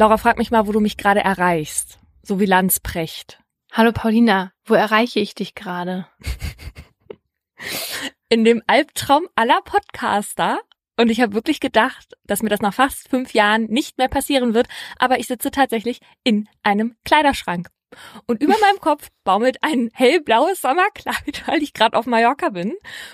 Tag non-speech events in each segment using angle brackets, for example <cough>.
Laura, frag mich mal, wo du mich gerade erreichst. So wie Landsprecht. Hallo Paulina, wo erreiche ich dich gerade? In dem Albtraum aller Podcaster. Und ich habe wirklich gedacht, dass mir das nach fast fünf Jahren nicht mehr passieren wird. Aber ich sitze tatsächlich in einem Kleiderschrank. Und über <laughs> meinem Kopf baumelt ein hellblaues Sommerkleid, <laughs> weil ich gerade auf Mallorca bin.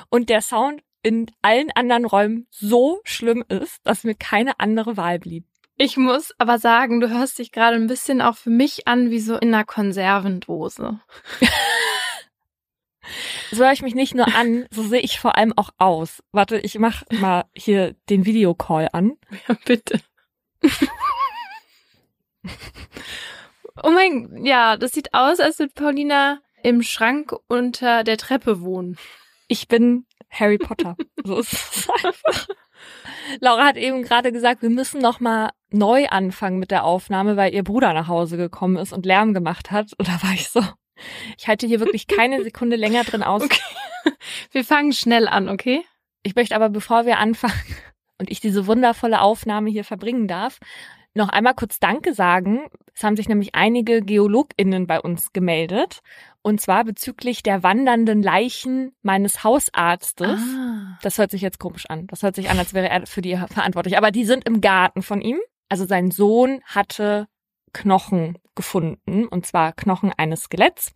Und der Sound in allen anderen Räumen so schlimm ist, dass mir keine andere Wahl blieb. Ich muss aber sagen, du hörst dich gerade ein bisschen auch für mich an wie so in einer Konservendose. <laughs> so höre ich mich nicht nur an, so sehe ich vor allem auch aus. Warte, ich mach mal hier den Videocall an. Ja, bitte. oh mein, ja, das sieht aus, als würde Paulina im Schrank unter der Treppe wohnen. Ich bin Harry Potter. so ist es einfach. Laura hat eben gerade gesagt, wir müssen noch mal neu anfangen mit der Aufnahme, weil ihr Bruder nach Hause gekommen ist und Lärm gemacht hat. Und <laughs> da war ich so, ich halte hier wirklich keine Sekunde länger drin aus. Okay. Wir fangen schnell an, okay? Ich möchte aber, bevor wir anfangen <laughs> und ich diese wundervolle Aufnahme hier verbringen darf, noch einmal kurz Danke sagen. Es haben sich nämlich einige GeologInnen bei uns gemeldet. Und zwar bezüglich der wandernden Leichen meines Hausarztes. Ah. Das hört sich jetzt komisch an. Das hört sich an, als wäre er für die verantwortlich. Aber die sind im Garten von ihm. Also sein Sohn hatte Knochen gefunden, und zwar Knochen eines Skeletts.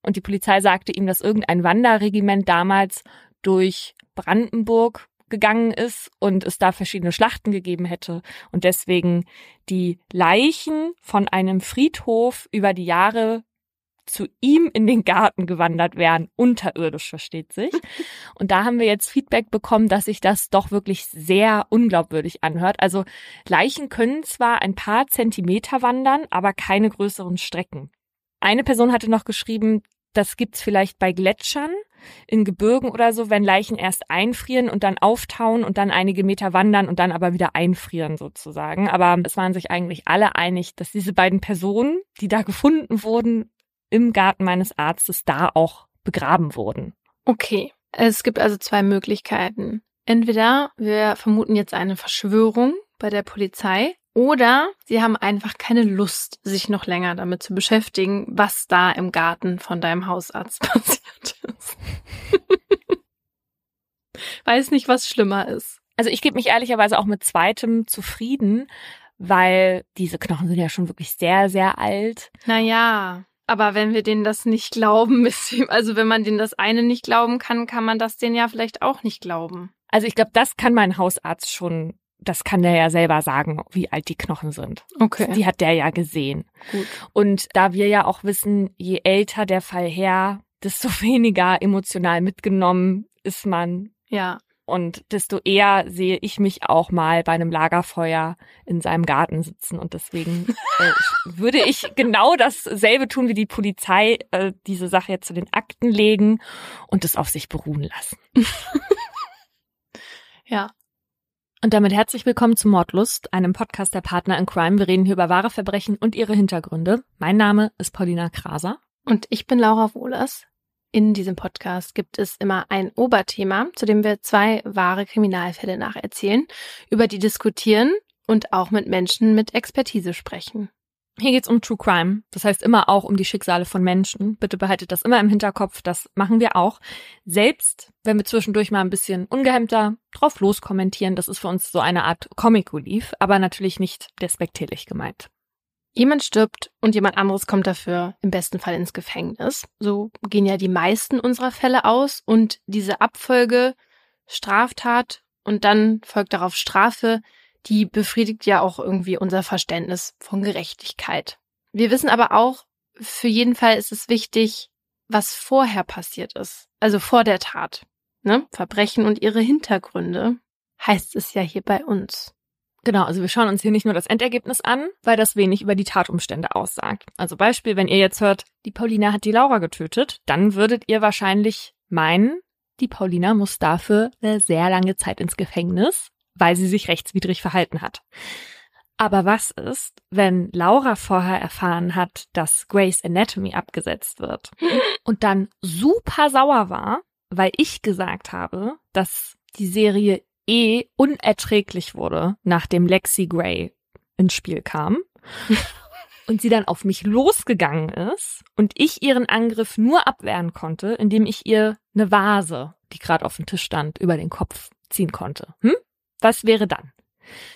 Und die Polizei sagte ihm, dass irgendein Wanderregiment damals durch Brandenburg gegangen ist und es da verschiedene Schlachten gegeben hätte und deswegen die Leichen von einem Friedhof über die Jahre zu ihm in den Garten gewandert wären, unterirdisch versteht sich. <laughs> Und da haben wir jetzt Feedback bekommen, dass sich das doch wirklich sehr unglaubwürdig anhört. Also Leichen können zwar ein paar Zentimeter wandern, aber keine größeren Strecken. Eine Person hatte noch geschrieben, das gibt's vielleicht bei Gletschern in Gebirgen oder so, wenn Leichen erst einfrieren und dann auftauen und dann einige Meter wandern und dann aber wieder einfrieren sozusagen. Aber es waren sich eigentlich alle einig, dass diese beiden Personen, die da gefunden wurden, im Garten meines Arztes da auch begraben wurden. Okay. Es gibt also zwei Möglichkeiten. Entweder wir vermuten jetzt eine Verschwörung bei der Polizei oder sie haben einfach keine Lust, sich noch länger damit zu beschäftigen, was da im Garten von deinem Hausarzt <laughs> passiert ist. <laughs> Weiß nicht, was schlimmer ist. Also ich gebe mich ehrlicherweise auch mit zweitem zufrieden, weil diese Knochen sind ja schon wirklich sehr, sehr alt. Naja, aber wenn wir denen das nicht glauben, <laughs> also wenn man denen das eine nicht glauben kann, kann man das denen ja vielleicht auch nicht glauben. Also ich glaube, das kann mein Hausarzt schon das kann der ja selber sagen, wie alt die Knochen sind. Okay. Die hat der ja gesehen. Gut. Und da wir ja auch wissen, je älter der Fall her, desto <laughs> weniger emotional mitgenommen ist man. Ja. Und desto eher sehe ich mich auch mal bei einem Lagerfeuer in seinem Garten sitzen. Und deswegen äh, würde ich genau dasselbe tun wie die Polizei, äh, diese Sache jetzt zu den Akten legen und es auf sich beruhen lassen. <laughs> ja, und damit herzlich willkommen zu Mordlust, einem Podcast der Partner in Crime. Wir reden hier über wahre Verbrechen und ihre Hintergründe. Mein Name ist Paulina Kraser. Und ich bin Laura Wohlers. In diesem Podcast gibt es immer ein Oberthema, zu dem wir zwei wahre Kriminalfälle nacherzählen, über die diskutieren und auch mit Menschen mit Expertise sprechen. Hier geht's um True Crime. Das heißt immer auch um die Schicksale von Menschen. Bitte behaltet das immer im Hinterkopf. Das machen wir auch. Selbst wenn wir zwischendurch mal ein bisschen ungehemmter drauf loskommentieren. Das ist für uns so eine Art Comic Relief, aber natürlich nicht despektierlich gemeint. Jemand stirbt und jemand anderes kommt dafür im besten Fall ins Gefängnis. So gehen ja die meisten unserer Fälle aus und diese Abfolge Straftat und dann folgt darauf Strafe die befriedigt ja auch irgendwie unser Verständnis von Gerechtigkeit. Wir wissen aber auch, für jeden Fall ist es wichtig, was vorher passiert ist, also vor der Tat. Ne? Verbrechen und ihre Hintergründe heißt es ja hier bei uns. Genau, also wir schauen uns hier nicht nur das Endergebnis an, weil das wenig über die Tatumstände aussagt. Also Beispiel, wenn ihr jetzt hört, die Paulina hat die Laura getötet, dann würdet ihr wahrscheinlich meinen, die Paulina muss dafür eine sehr lange Zeit ins Gefängnis, weil sie sich rechtswidrig verhalten hat. Aber was ist, wenn Laura vorher erfahren hat, dass Grace Anatomy abgesetzt wird <laughs> und dann super sauer war, weil ich gesagt habe, dass die Serie eh unerträglich wurde, nachdem Lexi Gray ins Spiel kam <laughs> und sie dann auf mich losgegangen ist und ich ihren Angriff nur abwehren konnte, indem ich ihr eine Vase, die gerade auf dem Tisch stand, über den Kopf ziehen konnte. Hm? Was wäre dann?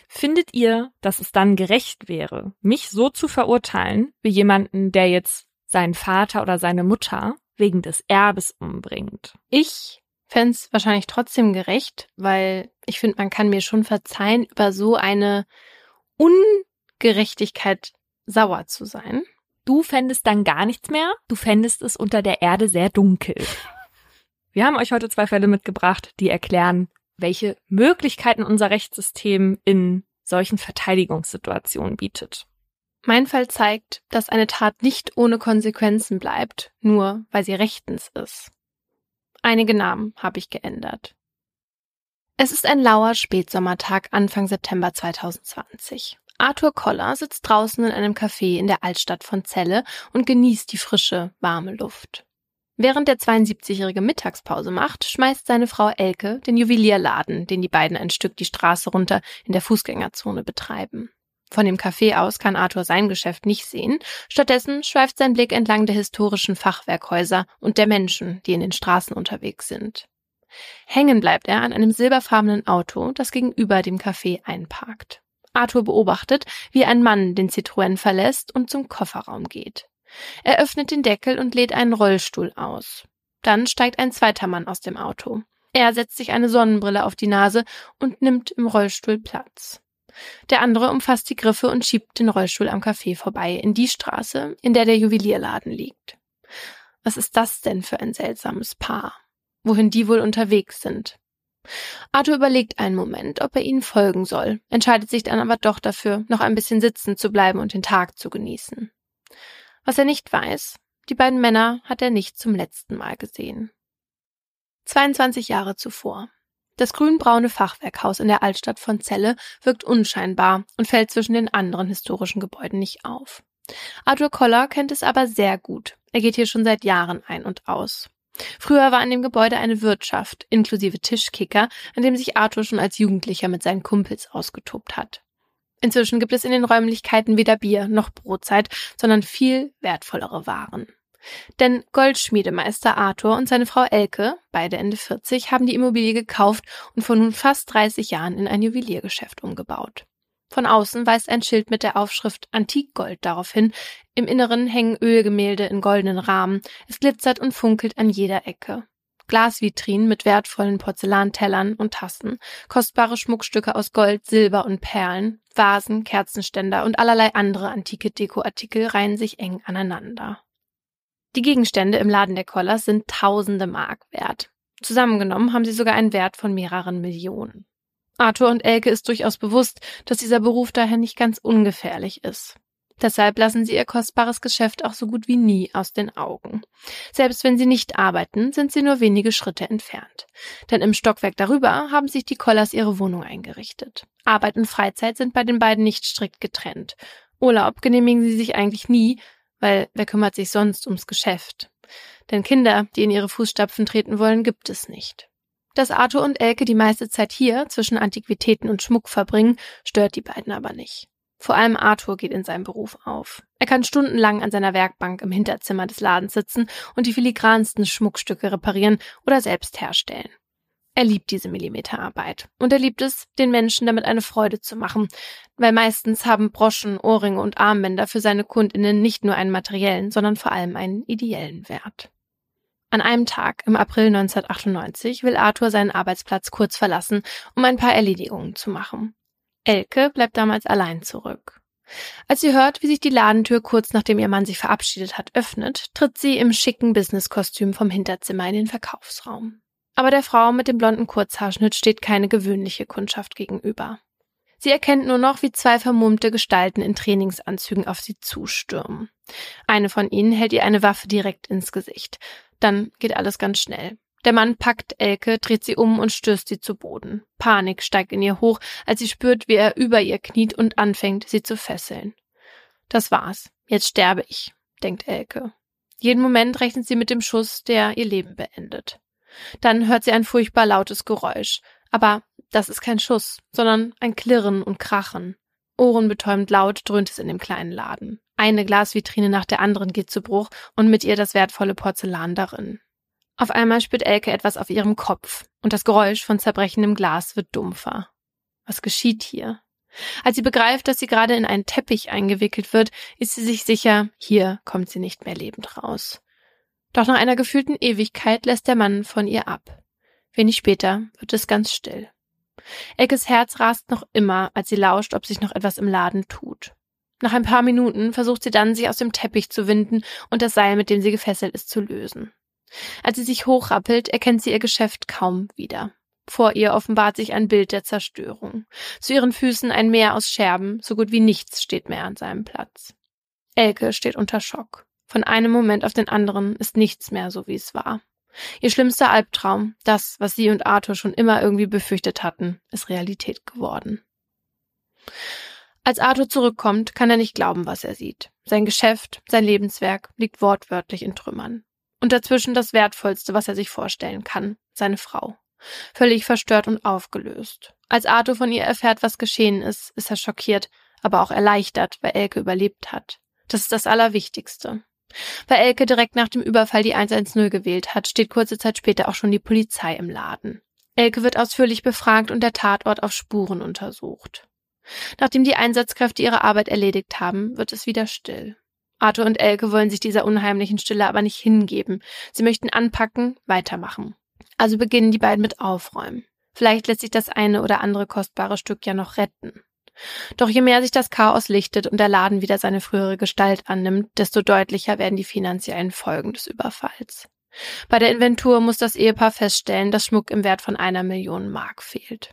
Findet ihr, dass es dann gerecht wäre, mich so zu verurteilen, wie jemanden, der jetzt seinen Vater oder seine Mutter wegen des Erbes umbringt? Ich fände es wahrscheinlich trotzdem gerecht, weil ich finde, man kann mir schon verzeihen, über so eine Ungerechtigkeit sauer zu sein. Du fändest dann gar nichts mehr, du fändest es unter der Erde sehr dunkel. <laughs> Wir haben euch heute zwei Fälle mitgebracht, die erklären, welche Möglichkeiten unser Rechtssystem in solchen Verteidigungssituationen bietet. Mein Fall zeigt, dass eine Tat nicht ohne Konsequenzen bleibt, nur weil sie rechtens ist. Einige Namen habe ich geändert. Es ist ein lauer Spätsommertag Anfang September 2020. Arthur Koller sitzt draußen in einem Café in der Altstadt von Celle und genießt die frische, warme Luft. Während der 72-jährige Mittagspause macht, schmeißt seine Frau Elke den Juwelierladen, den die beiden ein Stück die Straße runter in der Fußgängerzone betreiben. Von dem Café aus kann Arthur sein Geschäft nicht sehen, stattdessen schweift sein Blick entlang der historischen Fachwerkhäuser und der Menschen, die in den Straßen unterwegs sind. Hängen bleibt er an einem silberfarbenen Auto, das gegenüber dem Café einparkt. Arthur beobachtet, wie ein Mann den Citroën verlässt und zum Kofferraum geht. Er öffnet den Deckel und lädt einen Rollstuhl aus. Dann steigt ein zweiter Mann aus dem Auto. Er setzt sich eine Sonnenbrille auf die Nase und nimmt im Rollstuhl Platz. Der andere umfasst die Griffe und schiebt den Rollstuhl am Café vorbei in die Straße, in der der Juwelierladen liegt. Was ist das denn für ein seltsames Paar? Wohin die wohl unterwegs sind? Arthur überlegt einen Moment, ob er ihnen folgen soll, entscheidet sich dann aber doch dafür, noch ein bisschen sitzen zu bleiben und den Tag zu genießen. Was er nicht weiß, die beiden Männer hat er nicht zum letzten Mal gesehen. 22 Jahre zuvor. Das grünbraune Fachwerkhaus in der Altstadt von Celle wirkt unscheinbar und fällt zwischen den anderen historischen Gebäuden nicht auf. Arthur Koller kennt es aber sehr gut. Er geht hier schon seit Jahren ein und aus. Früher war in dem Gebäude eine Wirtschaft, inklusive Tischkicker, an dem sich Arthur schon als Jugendlicher mit seinen Kumpels ausgetobt hat. Inzwischen gibt es in den Räumlichkeiten weder Bier noch Brotzeit, sondern viel wertvollere Waren. Denn Goldschmiedemeister Arthur und seine Frau Elke, beide Ende 40, haben die Immobilie gekauft und vor nun fast 30 Jahren in ein Juweliergeschäft umgebaut. Von außen weist ein Schild mit der Aufschrift Antikgold darauf hin. Im Inneren hängen Ölgemälde in goldenen Rahmen. Es glitzert und funkelt an jeder Ecke. Glasvitrinen mit wertvollen Porzellantellern und Tassen, kostbare Schmuckstücke aus Gold, Silber und Perlen, Vasen, Kerzenständer und allerlei andere antike Dekoartikel reihen sich eng aneinander. Die Gegenstände im Laden der Kollers sind tausende Mark wert. Zusammengenommen haben sie sogar einen Wert von mehreren Millionen. Arthur und Elke ist durchaus bewusst, dass dieser Beruf daher nicht ganz ungefährlich ist. Deshalb lassen sie ihr kostbares Geschäft auch so gut wie nie aus den Augen. Selbst wenn sie nicht arbeiten, sind sie nur wenige Schritte entfernt. Denn im Stockwerk darüber haben sich die Kollers ihre Wohnung eingerichtet. Arbeit und Freizeit sind bei den beiden nicht strikt getrennt. Urlaub genehmigen sie sich eigentlich nie, weil wer kümmert sich sonst ums Geschäft? Denn Kinder, die in ihre Fußstapfen treten wollen, gibt es nicht. Dass Arthur und Elke die meiste Zeit hier zwischen Antiquitäten und Schmuck verbringen, stört die beiden aber nicht. Vor allem Arthur geht in seinem Beruf auf. Er kann stundenlang an seiner Werkbank im Hinterzimmer des Ladens sitzen und die filigransten Schmuckstücke reparieren oder selbst herstellen. Er liebt diese Millimeterarbeit. Und er liebt es, den Menschen damit eine Freude zu machen, weil meistens haben Broschen, Ohrringe und Armbänder für seine Kundinnen nicht nur einen materiellen, sondern vor allem einen ideellen Wert. An einem Tag im April 1998 will Arthur seinen Arbeitsplatz kurz verlassen, um ein paar Erledigungen zu machen. Elke bleibt damals allein zurück. Als sie hört, wie sich die Ladentür kurz nachdem ihr Mann sich verabschiedet hat öffnet, tritt sie im schicken Businesskostüm vom Hinterzimmer in den Verkaufsraum. Aber der Frau mit dem blonden Kurzhaarschnitt steht keine gewöhnliche Kundschaft gegenüber. Sie erkennt nur noch, wie zwei vermummte Gestalten in Trainingsanzügen auf sie zustürmen. Eine von ihnen hält ihr eine Waffe direkt ins Gesicht. Dann geht alles ganz schnell. Der Mann packt Elke, dreht sie um und stößt sie zu Boden. Panik steigt in ihr hoch, als sie spürt, wie er über ihr kniet und anfängt, sie zu fesseln. Das war's. Jetzt sterbe ich, denkt Elke. Jeden Moment rechnet sie mit dem Schuss, der ihr Leben beendet. Dann hört sie ein furchtbar lautes Geräusch. Aber das ist kein Schuss, sondern ein Klirren und Krachen. Ohrenbetäubend laut dröhnt es in dem kleinen Laden. Eine Glasvitrine nach der anderen geht zu Bruch und mit ihr das wertvolle Porzellan darin. Auf einmal spürt Elke etwas auf ihrem Kopf und das Geräusch von zerbrechendem Glas wird dumpfer. Was geschieht hier? Als sie begreift, dass sie gerade in einen Teppich eingewickelt wird, ist sie sich sicher, hier kommt sie nicht mehr lebend raus. Doch nach einer gefühlten Ewigkeit lässt der Mann von ihr ab. Wenig später wird es ganz still. Elkes Herz rast noch immer, als sie lauscht, ob sich noch etwas im Laden tut. Nach ein paar Minuten versucht sie dann, sich aus dem Teppich zu winden und das Seil, mit dem sie gefesselt ist, zu lösen. Als sie sich hochrappelt, erkennt sie ihr Geschäft kaum wieder. Vor ihr offenbart sich ein Bild der Zerstörung. Zu ihren Füßen ein Meer aus Scherben, so gut wie nichts steht mehr an seinem Platz. Elke steht unter Schock. Von einem Moment auf den anderen ist nichts mehr so, wie es war. Ihr schlimmster Albtraum, das, was sie und Arthur schon immer irgendwie befürchtet hatten, ist Realität geworden. Als Arthur zurückkommt, kann er nicht glauben, was er sieht. Sein Geschäft, sein Lebenswerk liegt wortwörtlich in Trümmern. Und dazwischen das Wertvollste, was er sich vorstellen kann, seine Frau. Völlig verstört und aufgelöst. Als Arthur von ihr erfährt, was geschehen ist, ist er schockiert, aber auch erleichtert, weil Elke überlebt hat. Das ist das Allerwichtigste. Weil Elke direkt nach dem Überfall die 110 gewählt hat, steht kurze Zeit später auch schon die Polizei im Laden. Elke wird ausführlich befragt und der Tatort auf Spuren untersucht. Nachdem die Einsatzkräfte ihre Arbeit erledigt haben, wird es wieder still. Arthur und Elke wollen sich dieser unheimlichen Stille aber nicht hingeben. Sie möchten anpacken, weitermachen. Also beginnen die beiden mit Aufräumen. Vielleicht lässt sich das eine oder andere kostbare Stück ja noch retten. Doch je mehr sich das Chaos lichtet und der Laden wieder seine frühere Gestalt annimmt, desto deutlicher werden die finanziellen Folgen des Überfalls. Bei der Inventur muss das Ehepaar feststellen, dass Schmuck im Wert von einer Million Mark fehlt.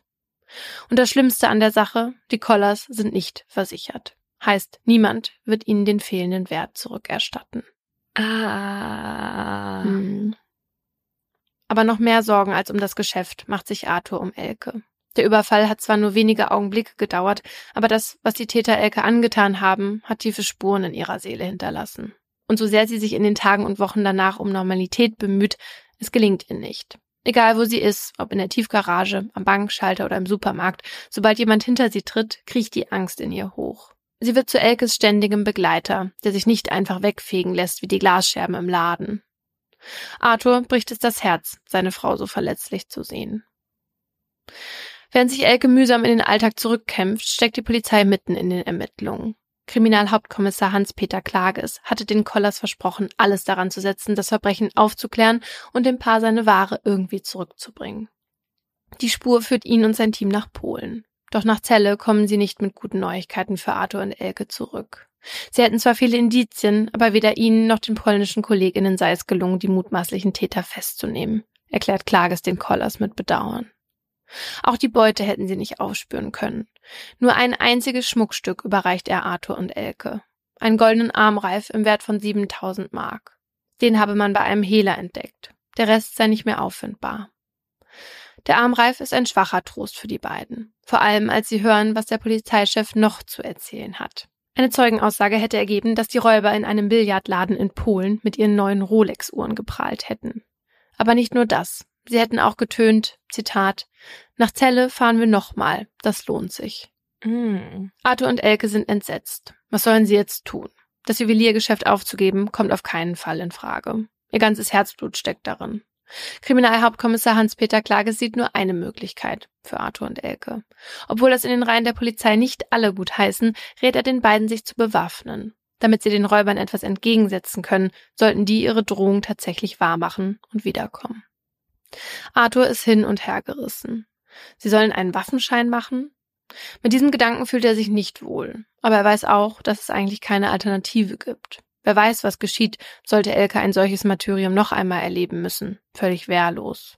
Und das Schlimmste an der Sache, die Collars sind nicht versichert. Heißt, niemand wird ihnen den fehlenden Wert zurückerstatten. Ah. Hm. Aber noch mehr Sorgen als um das Geschäft macht sich Arthur um Elke. Der Überfall hat zwar nur wenige Augenblicke gedauert, aber das, was die Täter Elke angetan haben, hat tiefe Spuren in ihrer Seele hinterlassen. Und so sehr sie sich in den Tagen und Wochen danach um Normalität bemüht, es gelingt ihr nicht. Egal wo sie ist, ob in der Tiefgarage, am Bankschalter oder im Supermarkt, sobald jemand hinter sie tritt, kriecht die Angst in ihr hoch. Sie wird zu Elkes ständigem Begleiter, der sich nicht einfach wegfegen lässt wie die Glasscherben im Laden. Arthur bricht es das Herz, seine Frau so verletzlich zu sehen. Während sich Elke mühsam in den Alltag zurückkämpft, steckt die Polizei mitten in den Ermittlungen. Kriminalhauptkommissar Hans-Peter Klages hatte den Kollers versprochen, alles daran zu setzen, das Verbrechen aufzuklären und dem Paar seine Ware irgendwie zurückzubringen. Die Spur führt ihn und sein Team nach Polen. Doch nach Celle kommen sie nicht mit guten Neuigkeiten für Arthur und Elke zurück. Sie hätten zwar viele Indizien, aber weder ihnen noch den polnischen Kolleginnen sei es gelungen, die mutmaßlichen Täter festzunehmen, erklärt Klages den Kollers mit Bedauern. Auch die Beute hätten sie nicht aufspüren können. Nur ein einziges Schmuckstück überreicht er Arthur und Elke. Einen goldenen Armreif im Wert von 7000 Mark. Den habe man bei einem Hehler entdeckt. Der Rest sei nicht mehr auffindbar. Der Armreif ist ein schwacher Trost für die beiden. Vor allem, als sie hören, was der Polizeichef noch zu erzählen hat. Eine Zeugenaussage hätte ergeben, dass die Räuber in einem Billardladen in Polen mit ihren neuen Rolex-Uhren geprahlt hätten. Aber nicht nur das. Sie hätten auch getönt, Zitat, nach Celle fahren wir nochmal, das lohnt sich. Mm. Arthur und Elke sind entsetzt. Was sollen sie jetzt tun? Das Juweliergeschäft aufzugeben, kommt auf keinen Fall in Frage. Ihr ganzes Herzblut steckt darin. Kriminalhauptkommissar Hans-Peter Klage sieht nur eine Möglichkeit für Arthur und Elke. Obwohl das in den Reihen der Polizei nicht alle gut heißen, rät er den beiden, sich zu bewaffnen. Damit sie den Räubern etwas entgegensetzen können, sollten die ihre Drohung tatsächlich wahrmachen und wiederkommen. Arthur ist hin und her gerissen. Sie sollen einen Waffenschein machen? Mit diesem Gedanken fühlt er sich nicht wohl, aber er weiß auch, dass es eigentlich keine Alternative gibt. Wer weiß, was geschieht, sollte Elke ein solches Martyrium noch einmal erleben müssen, völlig wehrlos.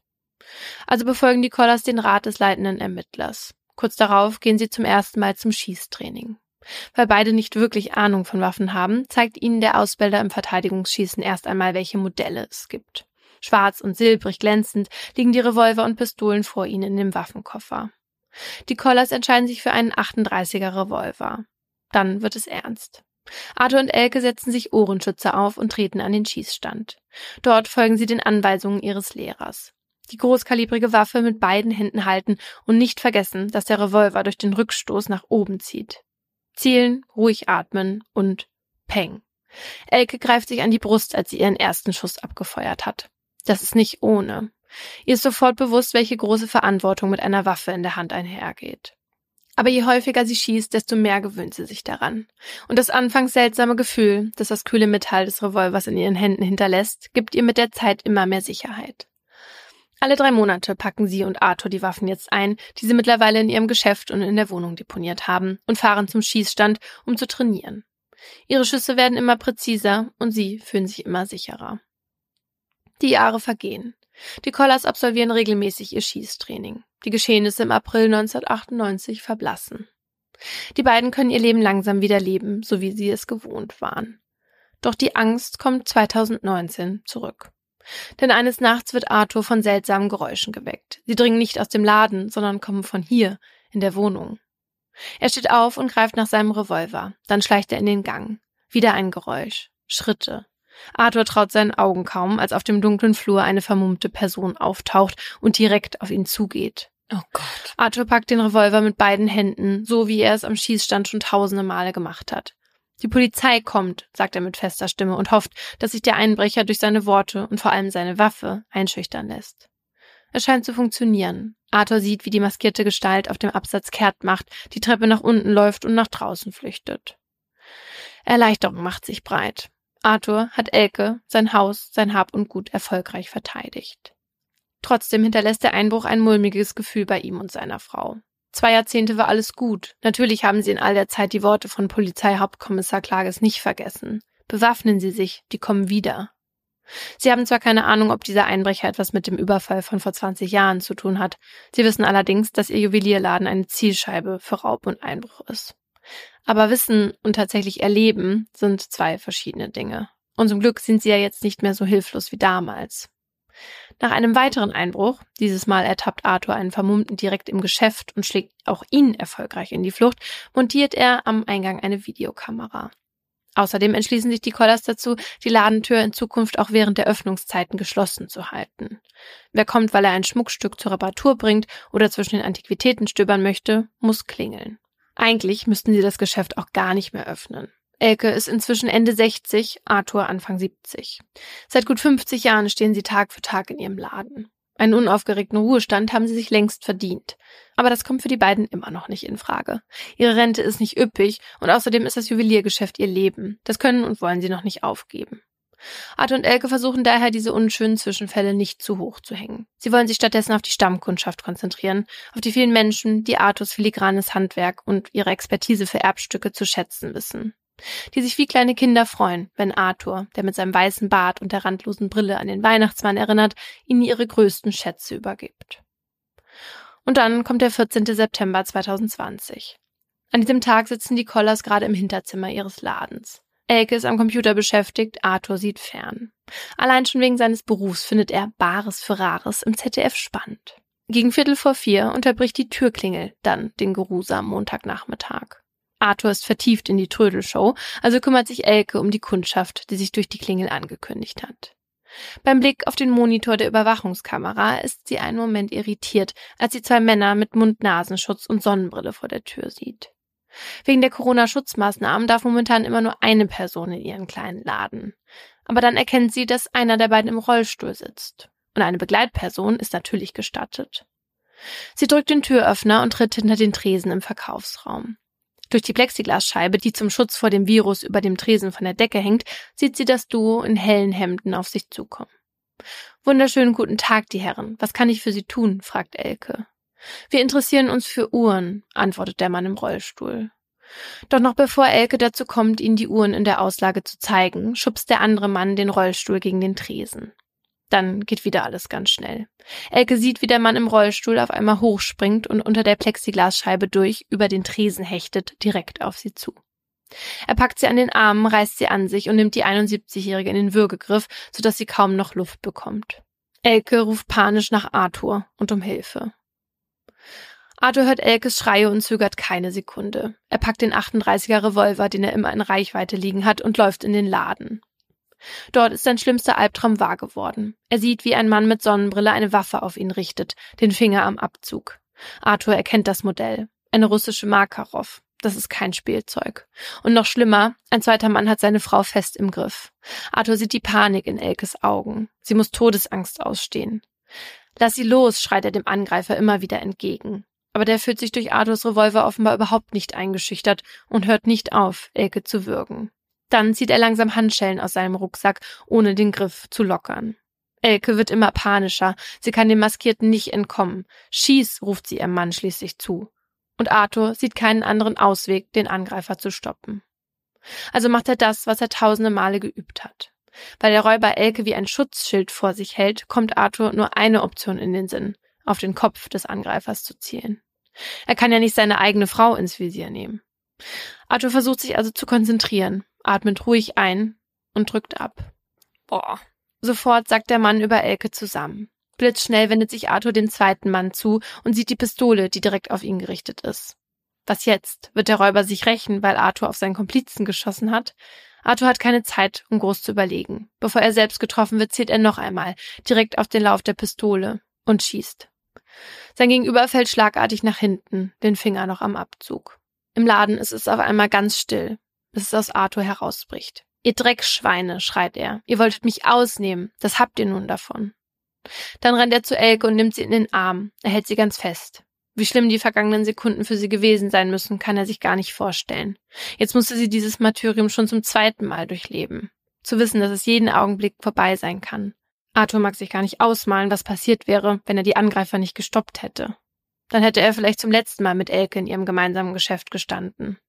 Also befolgen die Collars den Rat des leitenden Ermittlers. Kurz darauf gehen sie zum ersten Mal zum Schießtraining. Weil beide nicht wirklich Ahnung von Waffen haben, zeigt ihnen der Ausbilder im Verteidigungsschießen erst einmal, welche Modelle es gibt. Schwarz und silbrig glänzend liegen die Revolver und Pistolen vor ihnen in dem Waffenkoffer. Die Collars entscheiden sich für einen 38er Revolver. Dann wird es ernst. Arthur und Elke setzen sich Ohrenschützer auf und treten an den Schießstand. Dort folgen sie den Anweisungen ihres Lehrers. Die großkalibrige Waffe mit beiden Händen halten und nicht vergessen, dass der Revolver durch den Rückstoß nach oben zieht. Zielen, ruhig atmen und Peng. Elke greift sich an die Brust, als sie ihren ersten Schuss abgefeuert hat. Das ist nicht ohne. Ihr ist sofort bewusst, welche große Verantwortung mit einer Waffe in der Hand einhergeht. Aber je häufiger sie schießt, desto mehr gewöhnt sie sich daran. Und das anfangs seltsame Gefühl, das das kühle Metall des Revolvers in ihren Händen hinterlässt, gibt ihr mit der Zeit immer mehr Sicherheit. Alle drei Monate packen sie und Arthur die Waffen jetzt ein, die sie mittlerweile in ihrem Geschäft und in der Wohnung deponiert haben, und fahren zum Schießstand, um zu trainieren. Ihre Schüsse werden immer präziser und sie fühlen sich immer sicherer. Die Jahre vergehen. Die Collars absolvieren regelmäßig ihr Schießtraining. Die Geschehnisse im April 1998 verblassen. Die beiden können ihr Leben langsam wieder leben, so wie sie es gewohnt waren. Doch die Angst kommt 2019 zurück. Denn eines Nachts wird Arthur von seltsamen Geräuschen geweckt. Sie dringen nicht aus dem Laden, sondern kommen von hier, in der Wohnung. Er steht auf und greift nach seinem Revolver. Dann schleicht er in den Gang. Wieder ein Geräusch. Schritte. Arthur traut seinen Augen kaum, als auf dem dunklen Flur eine vermummte Person auftaucht und direkt auf ihn zugeht. Oh Gott. Arthur packt den Revolver mit beiden Händen, so wie er es am Schießstand schon tausende Male gemacht hat. Die Polizei kommt, sagt er mit fester Stimme und hofft, dass sich der Einbrecher durch seine Worte und vor allem seine Waffe einschüchtern lässt. Es scheint zu funktionieren. Arthur sieht, wie die maskierte Gestalt auf dem Absatz kehrt macht, die Treppe nach unten läuft und nach draußen flüchtet. Erleichterung macht sich breit. Arthur hat Elke, sein Haus, sein Hab und Gut erfolgreich verteidigt. Trotzdem hinterlässt der Einbruch ein mulmiges Gefühl bei ihm und seiner Frau. Zwei Jahrzehnte war alles gut. Natürlich haben sie in all der Zeit die Worte von Polizeihauptkommissar Klages nicht vergessen. Bewaffnen Sie sich, die kommen wieder. Sie haben zwar keine Ahnung, ob dieser Einbrecher etwas mit dem Überfall von vor 20 Jahren zu tun hat. Sie wissen allerdings, dass ihr Juwelierladen eine Zielscheibe für Raub und Einbruch ist. Aber Wissen und tatsächlich Erleben sind zwei verschiedene Dinge. Und zum Glück sind sie ja jetzt nicht mehr so hilflos wie damals. Nach einem weiteren Einbruch, dieses Mal ertappt Arthur einen Vermummten direkt im Geschäft und schlägt auch ihn erfolgreich in die Flucht, montiert er am Eingang eine Videokamera. Außerdem entschließen sich die Collars dazu, die Ladentür in Zukunft auch während der Öffnungszeiten geschlossen zu halten. Wer kommt, weil er ein Schmuckstück zur Reparatur bringt oder zwischen den Antiquitäten stöbern möchte, muss klingeln. Eigentlich müssten sie das Geschäft auch gar nicht mehr öffnen. Elke ist inzwischen Ende 60, Arthur Anfang 70. Seit gut 50 Jahren stehen sie Tag für Tag in ihrem Laden. Einen unaufgeregten Ruhestand haben sie sich längst verdient. Aber das kommt für die beiden immer noch nicht in Frage. Ihre Rente ist nicht üppig und außerdem ist das Juweliergeschäft ihr Leben. Das können und wollen sie noch nicht aufgeben. Arthur und Elke versuchen daher, diese unschönen Zwischenfälle nicht zu hoch zu hängen. Sie wollen sich stattdessen auf die Stammkundschaft konzentrieren, auf die vielen Menschen, die Arthurs filigranes Handwerk und ihre Expertise für Erbstücke zu schätzen wissen die sich wie kleine Kinder freuen, wenn Arthur, der mit seinem weißen Bart und der randlosen Brille an den Weihnachtsmann erinnert, ihnen ihre größten Schätze übergibt. Und dann kommt der 14. September 2020. An diesem Tag sitzen die Collars gerade im Hinterzimmer ihres Ladens. Elke ist am Computer beschäftigt, Arthur sieht fern. Allein schon wegen seines Berufs findet er Bares für Rares im ZDF spannend. Gegen Viertel vor vier unterbricht die Türklingel dann den geruhsamen Montagnachmittag. Arthur ist vertieft in die Trödelshow, also kümmert sich Elke um die Kundschaft, die sich durch die Klingel angekündigt hat. Beim Blick auf den Monitor der Überwachungskamera ist sie einen Moment irritiert, als sie zwei Männer mit Mund-Nasenschutz und Sonnenbrille vor der Tür sieht. Wegen der Corona-Schutzmaßnahmen darf momentan immer nur eine Person in ihren kleinen Laden. Aber dann erkennt sie, dass einer der beiden im Rollstuhl sitzt. Und eine Begleitperson ist natürlich gestattet. Sie drückt den Türöffner und tritt hinter den Tresen im Verkaufsraum. Durch die Plexiglasscheibe, die zum Schutz vor dem Virus über dem Tresen von der Decke hängt, sieht sie das Duo in hellen Hemden auf sich zukommen. Wunderschönen guten Tag, die Herren. Was kann ich für Sie tun? fragt Elke. Wir interessieren uns für Uhren, antwortet der Mann im Rollstuhl. Doch noch bevor Elke dazu kommt, ihnen die Uhren in der Auslage zu zeigen, schubst der andere Mann den Rollstuhl gegen den Tresen. Dann geht wieder alles ganz schnell. Elke sieht, wie der Mann im Rollstuhl auf einmal hochspringt und unter der Plexiglasscheibe durch über den Tresen hechtet, direkt auf sie zu. Er packt sie an den Armen, reißt sie an sich und nimmt die 71-Jährige in den Würgegriff, sodass sie kaum noch Luft bekommt. Elke ruft panisch nach Arthur und um Hilfe. Arthur hört Elkes Schreie und zögert keine Sekunde. Er packt den 38er Revolver, den er immer in Reichweite liegen hat, und läuft in den Laden. Dort ist sein schlimmster Albtraum wahr geworden. Er sieht, wie ein Mann mit Sonnenbrille eine Waffe auf ihn richtet, den Finger am Abzug. Arthur erkennt das Modell. Eine russische Makarov. Das ist kein Spielzeug. Und noch schlimmer, ein zweiter Mann hat seine Frau fest im Griff. Arthur sieht die Panik in Elkes Augen. Sie muss Todesangst ausstehen. Lass sie los, schreit er dem Angreifer immer wieder entgegen. Aber der fühlt sich durch Arthurs Revolver offenbar überhaupt nicht eingeschüchtert und hört nicht auf, Elke zu würgen. Dann zieht er langsam Handschellen aus seinem Rucksack, ohne den Griff zu lockern. Elke wird immer panischer. Sie kann dem Maskierten nicht entkommen. Schieß, ruft sie ihrem Mann schließlich zu. Und Arthur sieht keinen anderen Ausweg, den Angreifer zu stoppen. Also macht er das, was er tausende Male geübt hat. Weil der Räuber Elke wie ein Schutzschild vor sich hält, kommt Arthur nur eine Option in den Sinn, auf den Kopf des Angreifers zu zielen. Er kann ja nicht seine eigene Frau ins Visier nehmen. Arthur versucht sich also zu konzentrieren, atmet ruhig ein und drückt ab. Boah. Sofort sagt der Mann über Elke zusammen. Blitzschnell wendet sich Arthur dem zweiten Mann zu und sieht die Pistole, die direkt auf ihn gerichtet ist. Was jetzt? Wird der Räuber sich rächen, weil Arthur auf seinen Komplizen geschossen hat? Arthur hat keine Zeit, um groß zu überlegen. Bevor er selbst getroffen wird, zählt er noch einmal, direkt auf den Lauf der Pistole und schießt. Sein Gegenüber fällt schlagartig nach hinten, den Finger noch am Abzug. Im Laden ist es auf einmal ganz still, bis es aus Arthur herausbricht. Ihr Dreckschweine, schreit er. Ihr wolltet mich ausnehmen. Das habt ihr nun davon. Dann rennt er zu Elke und nimmt sie in den Arm. Er hält sie ganz fest. Wie schlimm die vergangenen Sekunden für sie gewesen sein müssen, kann er sich gar nicht vorstellen. Jetzt musste sie dieses Martyrium schon zum zweiten Mal durchleben. Zu wissen, dass es jeden Augenblick vorbei sein kann. Arthur mag sich gar nicht ausmalen, was passiert wäre, wenn er die Angreifer nicht gestoppt hätte. Dann hätte er vielleicht zum letzten Mal mit Elke in ihrem gemeinsamen Geschäft gestanden.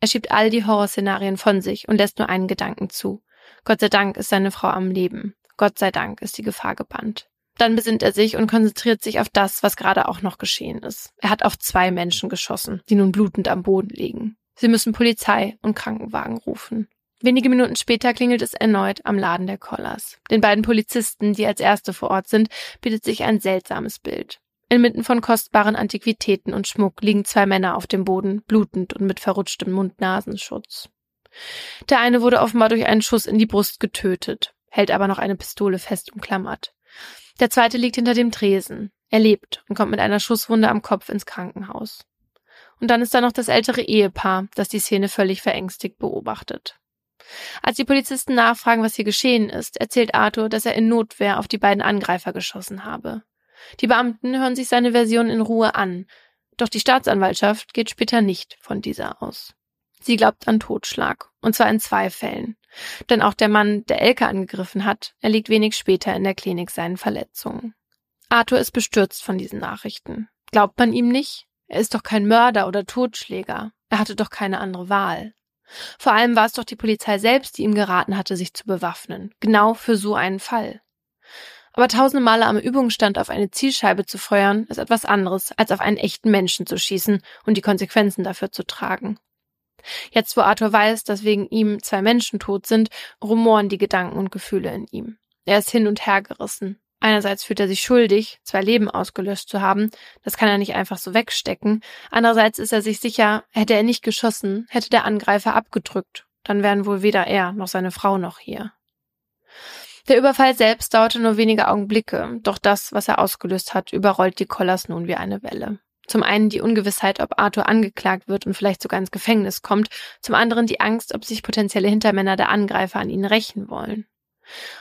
Er schiebt all die Horrorszenarien von sich und lässt nur einen Gedanken zu. Gott sei Dank ist seine Frau am Leben. Gott sei Dank ist die Gefahr gebannt. Dann besinnt er sich und konzentriert sich auf das, was gerade auch noch geschehen ist. Er hat auf zwei Menschen geschossen, die nun blutend am Boden liegen. Sie müssen Polizei und Krankenwagen rufen. Wenige Minuten später klingelt es erneut am Laden der Collars. Den beiden Polizisten, die als erste vor Ort sind, bietet sich ein seltsames Bild. Inmitten von kostbaren Antiquitäten und Schmuck liegen zwei Männer auf dem Boden, blutend und mit verrutschtem Mund-Nasenschutz. Der eine wurde offenbar durch einen Schuss in die Brust getötet, hält aber noch eine Pistole fest umklammert. Der zweite liegt hinter dem Tresen. Er lebt und kommt mit einer Schusswunde am Kopf ins Krankenhaus. Und dann ist da noch das ältere Ehepaar, das die Szene völlig verängstigt beobachtet. Als die Polizisten nachfragen, was hier geschehen ist, erzählt Arthur, dass er in Notwehr auf die beiden Angreifer geschossen habe. Die Beamten hören sich seine Version in Ruhe an, doch die Staatsanwaltschaft geht später nicht von dieser aus. Sie glaubt an Totschlag, und zwar in zwei Fällen. Denn auch der Mann, der Elke angegriffen hat, erliegt wenig später in der Klinik seinen Verletzungen. Arthur ist bestürzt von diesen Nachrichten. Glaubt man ihm nicht? Er ist doch kein Mörder oder Totschläger. Er hatte doch keine andere Wahl. Vor allem war es doch die Polizei selbst, die ihm geraten hatte, sich zu bewaffnen. Genau für so einen Fall. Aber tausende Male am Übungsstand auf eine Zielscheibe zu feuern, ist etwas anderes, als auf einen echten Menschen zu schießen und die Konsequenzen dafür zu tragen. Jetzt, wo Arthur weiß, dass wegen ihm zwei Menschen tot sind, rumoren die Gedanken und Gefühle in ihm. Er ist hin und her gerissen. Einerseits fühlt er sich schuldig, zwei Leben ausgelöscht zu haben, das kann er nicht einfach so wegstecken. Andererseits ist er sich sicher, hätte er nicht geschossen, hätte der Angreifer abgedrückt, dann wären wohl weder er noch seine Frau noch hier. Der Überfall selbst dauerte nur wenige Augenblicke, doch das, was er ausgelöst hat, überrollt die Collars nun wie eine Welle. Zum einen die Ungewissheit, ob Arthur angeklagt wird und vielleicht sogar ins Gefängnis kommt, zum anderen die Angst, ob sich potenzielle Hintermänner der Angreifer an ihnen rächen wollen.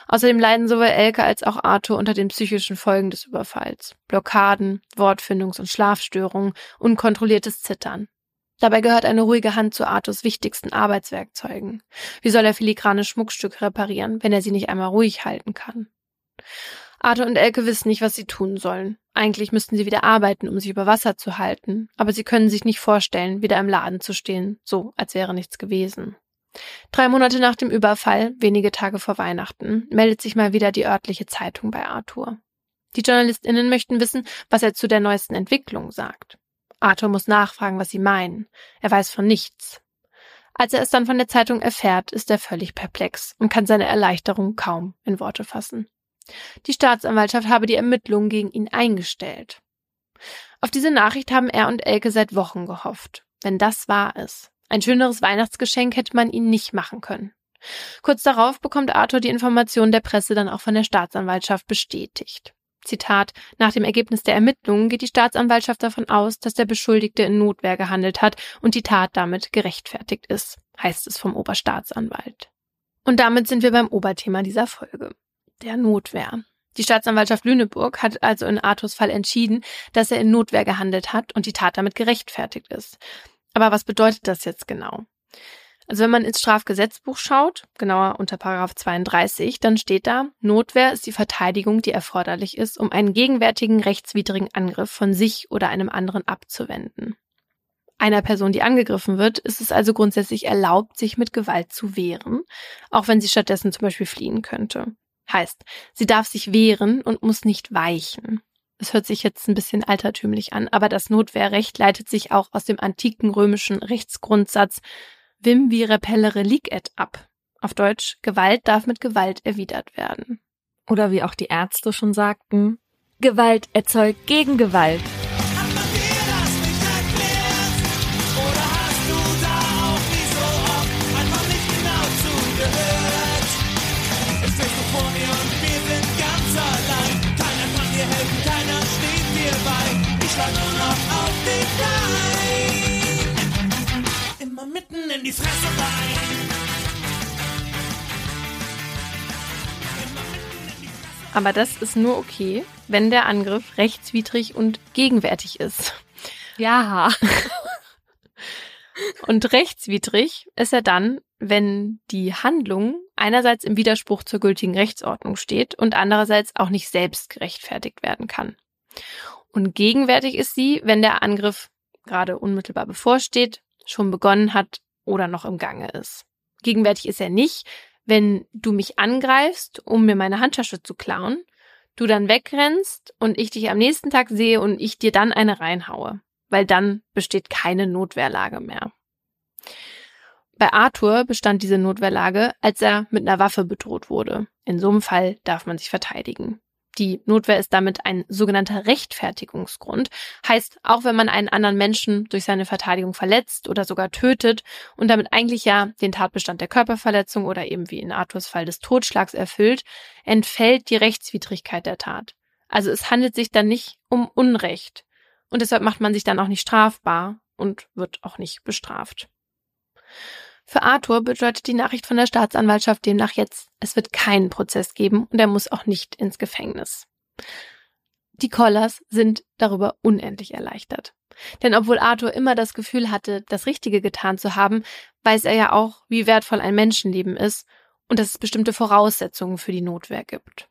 Außerdem leiden sowohl Elke als auch Arthur unter den psychischen Folgen des Überfalls. Blockaden, Wortfindungs- und Schlafstörungen, unkontrolliertes Zittern. Dabei gehört eine ruhige Hand zu Arthurs wichtigsten Arbeitswerkzeugen. Wie soll er filigrane Schmuckstücke reparieren, wenn er sie nicht einmal ruhig halten kann? Arthur und Elke wissen nicht, was sie tun sollen. Eigentlich müssten sie wieder arbeiten, um sich über Wasser zu halten, aber sie können sich nicht vorstellen, wieder im Laden zu stehen, so als wäre nichts gewesen. Drei Monate nach dem Überfall, wenige Tage vor Weihnachten, meldet sich mal wieder die örtliche Zeitung bei Arthur. Die JournalistInnen möchten wissen, was er zu der neuesten Entwicklung sagt. Arthur muss nachfragen, was sie meinen. Er weiß von nichts. Als er es dann von der Zeitung erfährt, ist er völlig perplex und kann seine Erleichterung kaum in Worte fassen. Die Staatsanwaltschaft habe die Ermittlungen gegen ihn eingestellt. Auf diese Nachricht haben er und Elke seit Wochen gehofft. Wenn das wahr ist. Ein schöneres Weihnachtsgeschenk hätte man ihnen nicht machen können. Kurz darauf bekommt Arthur die Information der Presse dann auch von der Staatsanwaltschaft bestätigt. Zitat, nach dem Ergebnis der Ermittlungen geht die Staatsanwaltschaft davon aus, dass der Beschuldigte in Notwehr gehandelt hat und die Tat damit gerechtfertigt ist, heißt es vom Oberstaatsanwalt. Und damit sind wir beim Oberthema dieser Folge, der Notwehr. Die Staatsanwaltschaft Lüneburg hat also in Arthurs Fall entschieden, dass er in Notwehr gehandelt hat und die Tat damit gerechtfertigt ist. Aber was bedeutet das jetzt genau? Also wenn man ins Strafgesetzbuch schaut, genauer unter Paragraph 32, dann steht da, Notwehr ist die Verteidigung, die erforderlich ist, um einen gegenwärtigen rechtswidrigen Angriff von sich oder einem anderen abzuwenden. Einer Person, die angegriffen wird, ist es also grundsätzlich erlaubt, sich mit Gewalt zu wehren, auch wenn sie stattdessen zum Beispiel fliehen könnte. Heißt, sie darf sich wehren und muss nicht weichen. Es hört sich jetzt ein bisschen altertümlich an, aber das Notwehrrecht leitet sich auch aus dem antiken römischen Rechtsgrundsatz Vim vi repellere licet ab. Auf Deutsch, Gewalt darf mit Gewalt erwidert werden. Oder wie auch die Ärzte schon sagten, Gewalt erzeugt Gegengewalt. Mitten in die Fresse rein. Aber das ist nur okay, wenn der Angriff rechtswidrig und gegenwärtig ist. Ja. <laughs> und rechtswidrig ist er dann, wenn die Handlung einerseits im Widerspruch zur gültigen Rechtsordnung steht und andererseits auch nicht selbst gerechtfertigt werden kann. Und gegenwärtig ist sie, wenn der Angriff gerade unmittelbar bevorsteht schon begonnen hat oder noch im Gange ist. Gegenwärtig ist er nicht, wenn du mich angreifst, um mir meine Handtasche zu klauen, du dann wegrennst und ich dich am nächsten Tag sehe und ich dir dann eine reinhaue, weil dann besteht keine Notwehrlage mehr. Bei Arthur bestand diese Notwehrlage, als er mit einer Waffe bedroht wurde. In so einem Fall darf man sich verteidigen. Die Notwehr ist damit ein sogenannter Rechtfertigungsgrund. Heißt, auch wenn man einen anderen Menschen durch seine Verteidigung verletzt oder sogar tötet und damit eigentlich ja den Tatbestand der Körperverletzung oder eben wie in Arthurs Fall des Totschlags erfüllt, entfällt die Rechtswidrigkeit der Tat. Also es handelt sich dann nicht um Unrecht. Und deshalb macht man sich dann auch nicht strafbar und wird auch nicht bestraft. Für Arthur bedeutet die Nachricht von der Staatsanwaltschaft demnach jetzt, es wird keinen Prozess geben und er muss auch nicht ins Gefängnis. Die Collars sind darüber unendlich erleichtert. Denn obwohl Arthur immer das Gefühl hatte, das Richtige getan zu haben, weiß er ja auch, wie wertvoll ein Menschenleben ist und dass es bestimmte Voraussetzungen für die Notwehr gibt.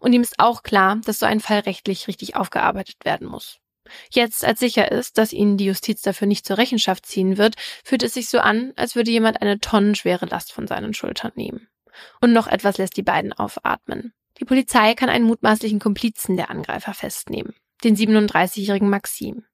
Und ihm ist auch klar, dass so ein Fall rechtlich richtig aufgearbeitet werden muss. Jetzt, als sicher ist, dass ihnen die Justiz dafür nicht zur Rechenschaft ziehen wird, fühlt es sich so an, als würde jemand eine tonnenschwere Last von seinen Schultern nehmen. Und noch etwas lässt die beiden aufatmen. Die Polizei kann einen mutmaßlichen Komplizen der Angreifer festnehmen, den 37-jährigen Maxim.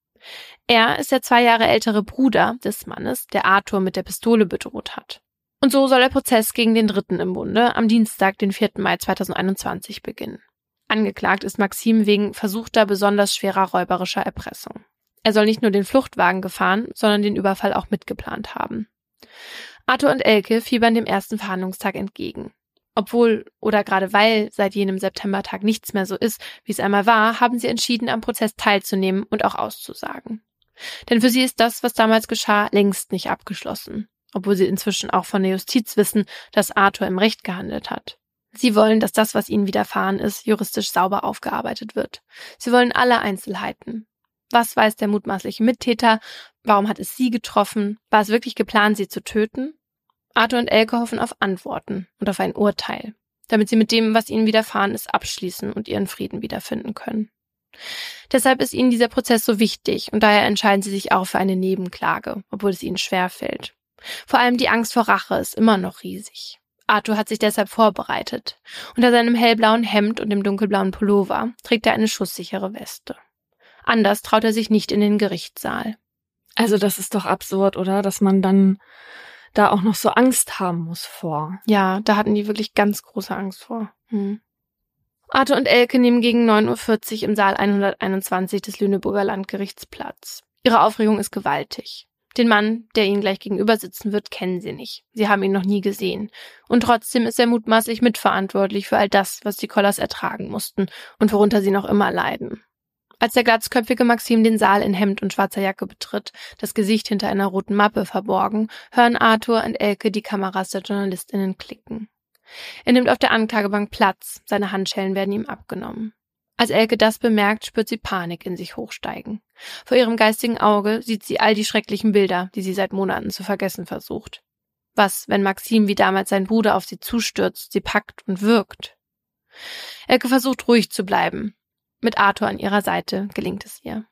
Er ist der zwei Jahre ältere Bruder des Mannes, der Arthur mit der Pistole bedroht hat. Und so soll der Prozess gegen den Dritten im Bunde am Dienstag, den 4. Mai 2021 beginnen. Angeklagt ist Maxim wegen versuchter besonders schwerer räuberischer Erpressung. Er soll nicht nur den Fluchtwagen gefahren, sondern den Überfall auch mitgeplant haben. Arthur und Elke fiebern dem ersten Verhandlungstag entgegen. Obwohl oder gerade weil seit jenem Septembertag nichts mehr so ist, wie es einmal war, haben sie entschieden, am Prozess teilzunehmen und auch auszusagen. Denn für sie ist das, was damals geschah, längst nicht abgeschlossen, obwohl sie inzwischen auch von der Justiz wissen, dass Arthur im Recht gehandelt hat. Sie wollen, dass das, was ihnen widerfahren ist, juristisch sauber aufgearbeitet wird. Sie wollen alle Einzelheiten. Was weiß der mutmaßliche Mittäter? Warum hat es sie getroffen? War es wirklich geplant, sie zu töten? Arthur und Elke hoffen auf Antworten und auf ein Urteil, damit sie mit dem, was ihnen widerfahren ist, abschließen und ihren Frieden wiederfinden können. Deshalb ist ihnen dieser Prozess so wichtig und daher entscheiden sie sich auch für eine Nebenklage, obwohl es ihnen schwerfällt. Vor allem die Angst vor Rache ist immer noch riesig. Arthur hat sich deshalb vorbereitet. Unter seinem hellblauen Hemd und dem dunkelblauen Pullover trägt er eine schusssichere Weste. Anders traut er sich nicht in den Gerichtssaal. Also das ist doch absurd, oder? Dass man dann da auch noch so Angst haben muss vor. Ja, da hatten die wirklich ganz große Angst vor. Hm. Arthur und Elke nehmen gegen 9.40 Uhr im Saal 121 des Lüneburger Landgerichts Platz. Ihre Aufregung ist gewaltig. Den Mann, der ihnen gleich gegenüber sitzen wird, kennen sie nicht. Sie haben ihn noch nie gesehen. Und trotzdem ist er mutmaßlich mitverantwortlich für all das, was die Collars ertragen mussten und worunter sie noch immer leiden. Als der glatzköpfige Maxim den Saal in Hemd und schwarzer Jacke betritt, das Gesicht hinter einer roten Mappe verborgen, hören Arthur und Elke die Kameras der JournalistInnen klicken. Er nimmt auf der Anklagebank Platz, seine Handschellen werden ihm abgenommen. Als Elke das bemerkt, spürt sie Panik in sich hochsteigen. Vor ihrem geistigen Auge sieht sie all die schrecklichen Bilder, die sie seit Monaten zu vergessen versucht. Was, wenn Maxim wie damals sein Bruder auf sie zustürzt, sie packt und wirkt? Elke versucht ruhig zu bleiben. Mit Arthur an ihrer Seite gelingt es ihr.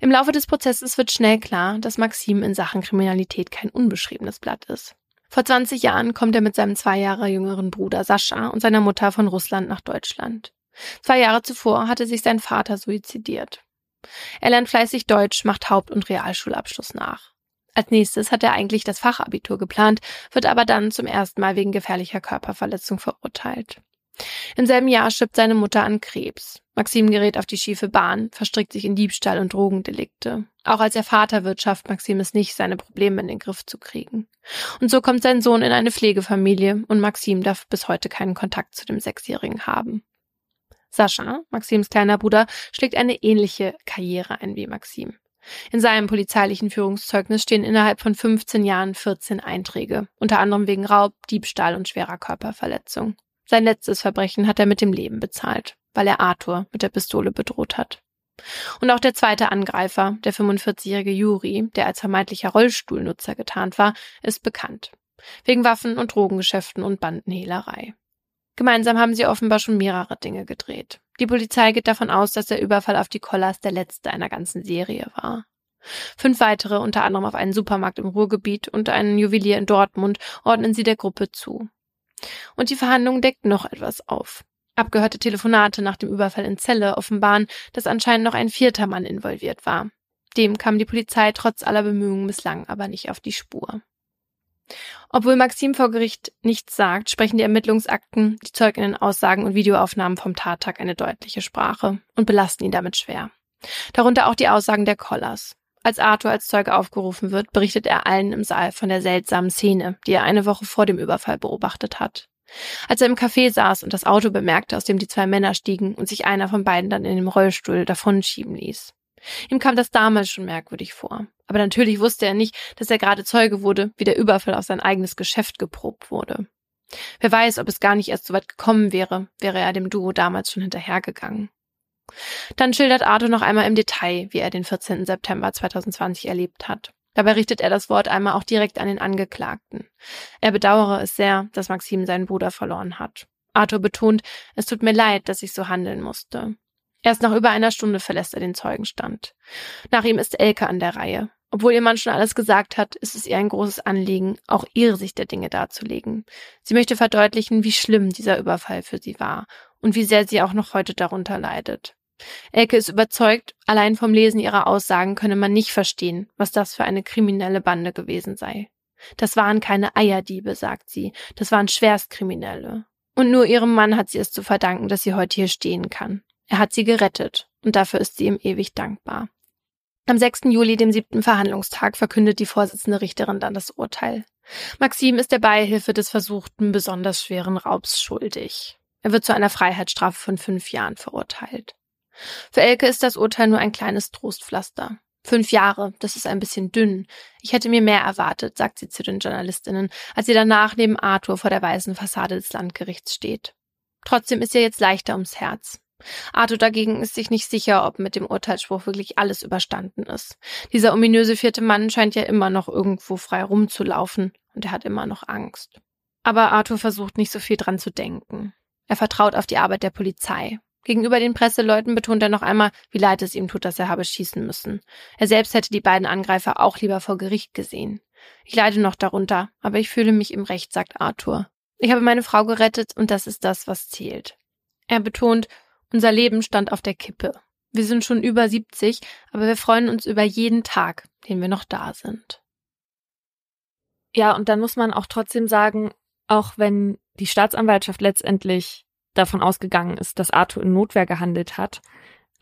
Im Laufe des Prozesses wird schnell klar, dass Maxim in Sachen Kriminalität kein unbeschriebenes Blatt ist. Vor 20 Jahren kommt er mit seinem zwei Jahre jüngeren Bruder Sascha und seiner Mutter von Russland nach Deutschland. Zwei Jahre zuvor hatte sich sein Vater suizidiert. Er lernt fleißig Deutsch, macht Haupt- und Realschulabschluss nach. Als nächstes hat er eigentlich das Fachabitur geplant, wird aber dann zum ersten Mal wegen gefährlicher Körperverletzung verurteilt. Im selben Jahr stirbt seine Mutter an Krebs. Maxim gerät auf die schiefe Bahn, verstrickt sich in Diebstahl und Drogendelikte. Auch als er Vater wird, schafft Maxim es nicht, seine Probleme in den Griff zu kriegen. Und so kommt sein Sohn in eine Pflegefamilie und Maxim darf bis heute keinen Kontakt zu dem Sechsjährigen haben. Sascha, Maxims kleiner Bruder, schlägt eine ähnliche Karriere ein wie Maxim. In seinem polizeilichen Führungszeugnis stehen innerhalb von 15 Jahren 14 Einträge, unter anderem wegen Raub, Diebstahl und schwerer Körperverletzung. Sein letztes Verbrechen hat er mit dem Leben bezahlt, weil er Arthur mit der Pistole bedroht hat. Und auch der zweite Angreifer, der 45-jährige Juri, der als vermeintlicher Rollstuhlnutzer getarnt war, ist bekannt. Wegen Waffen- und Drogengeschäften und Bandenhehlerei. Gemeinsam haben sie offenbar schon mehrere Dinge gedreht. Die Polizei geht davon aus, dass der Überfall auf die Collars der letzte einer ganzen Serie war. Fünf weitere, unter anderem auf einen Supermarkt im Ruhrgebiet und einen Juwelier in Dortmund, ordnen sie der Gruppe zu. Und die Verhandlung deckt noch etwas auf. Abgehörte Telefonate nach dem Überfall in Celle offenbaren, dass anscheinend noch ein vierter Mann involviert war. Dem kam die Polizei trotz aller Bemühungen bislang aber nicht auf die Spur. Obwohl Maxim vor Gericht nichts sagt, sprechen die Ermittlungsakten, die Zeuginnen-Aussagen und Videoaufnahmen vom Tattag eine deutliche Sprache und belasten ihn damit schwer. Darunter auch die Aussagen der Collars. Als Arthur als Zeuge aufgerufen wird, berichtet er allen im Saal von der seltsamen Szene, die er eine Woche vor dem Überfall beobachtet hat. Als er im Café saß und das Auto bemerkte, aus dem die zwei Männer stiegen und sich einer von beiden dann in dem Rollstuhl davonschieben ließ. Ihm kam das damals schon merkwürdig vor. Aber natürlich wusste er nicht, dass er gerade Zeuge wurde, wie der Überfall auf sein eigenes Geschäft geprobt wurde. Wer weiß, ob es gar nicht erst so weit gekommen wäre, wäre er dem Duo damals schon hinterhergegangen. Dann schildert Arthur noch einmal im Detail, wie er den 14. September 2020 erlebt hat. Dabei richtet er das Wort einmal auch direkt an den Angeklagten. Er bedauere es sehr, dass Maxim seinen Bruder verloren hat. Arthur betont, es tut mir leid, dass ich so handeln musste. Erst nach über einer Stunde verlässt er den Zeugenstand. Nach ihm ist Elke an der Reihe. Obwohl ihr Mann schon alles gesagt hat, ist es ihr ein großes Anliegen, auch ihre Sicht der Dinge darzulegen. Sie möchte verdeutlichen, wie schlimm dieser Überfall für sie war und wie sehr sie auch noch heute darunter leidet. Elke ist überzeugt, allein vom Lesen ihrer Aussagen könne man nicht verstehen, was das für eine kriminelle Bande gewesen sei. Das waren keine Eierdiebe, sagt sie, das waren Schwerstkriminelle. Und nur ihrem Mann hat sie es zu verdanken, dass sie heute hier stehen kann. Er hat sie gerettet und dafür ist sie ihm ewig dankbar. Am 6. Juli, dem siebten Verhandlungstag, verkündet die Vorsitzende Richterin dann das Urteil. Maxim ist der Beihilfe des versuchten, besonders schweren Raubs schuldig. Er wird zu einer Freiheitsstrafe von fünf Jahren verurteilt. Für Elke ist das Urteil nur ein kleines Trostpflaster. Fünf Jahre, das ist ein bisschen dünn. Ich hätte mir mehr erwartet, sagt sie zu den Journalistinnen, als sie danach neben Arthur vor der weißen Fassade des Landgerichts steht. Trotzdem ist ihr jetzt leichter ums Herz. Arthur dagegen ist sich nicht sicher, ob mit dem Urteilsspruch wirklich alles überstanden ist. Dieser ominöse vierte Mann scheint ja immer noch irgendwo frei rumzulaufen und er hat immer noch Angst. Aber Arthur versucht nicht so viel dran zu denken. Er vertraut auf die Arbeit der Polizei. Gegenüber den Presseleuten betont er noch einmal, wie leid es ihm tut, dass er habe schießen müssen. Er selbst hätte die beiden Angreifer auch lieber vor Gericht gesehen. Ich leide noch darunter, aber ich fühle mich im Recht, sagt Arthur. Ich habe meine Frau gerettet und das ist das, was zählt. Er betont, unser Leben stand auf der Kippe. Wir sind schon über 70, aber wir freuen uns über jeden Tag, den wir noch da sind. Ja, und dann muss man auch trotzdem sagen, auch wenn die Staatsanwaltschaft letztendlich davon ausgegangen ist, dass Arthur in Notwehr gehandelt hat,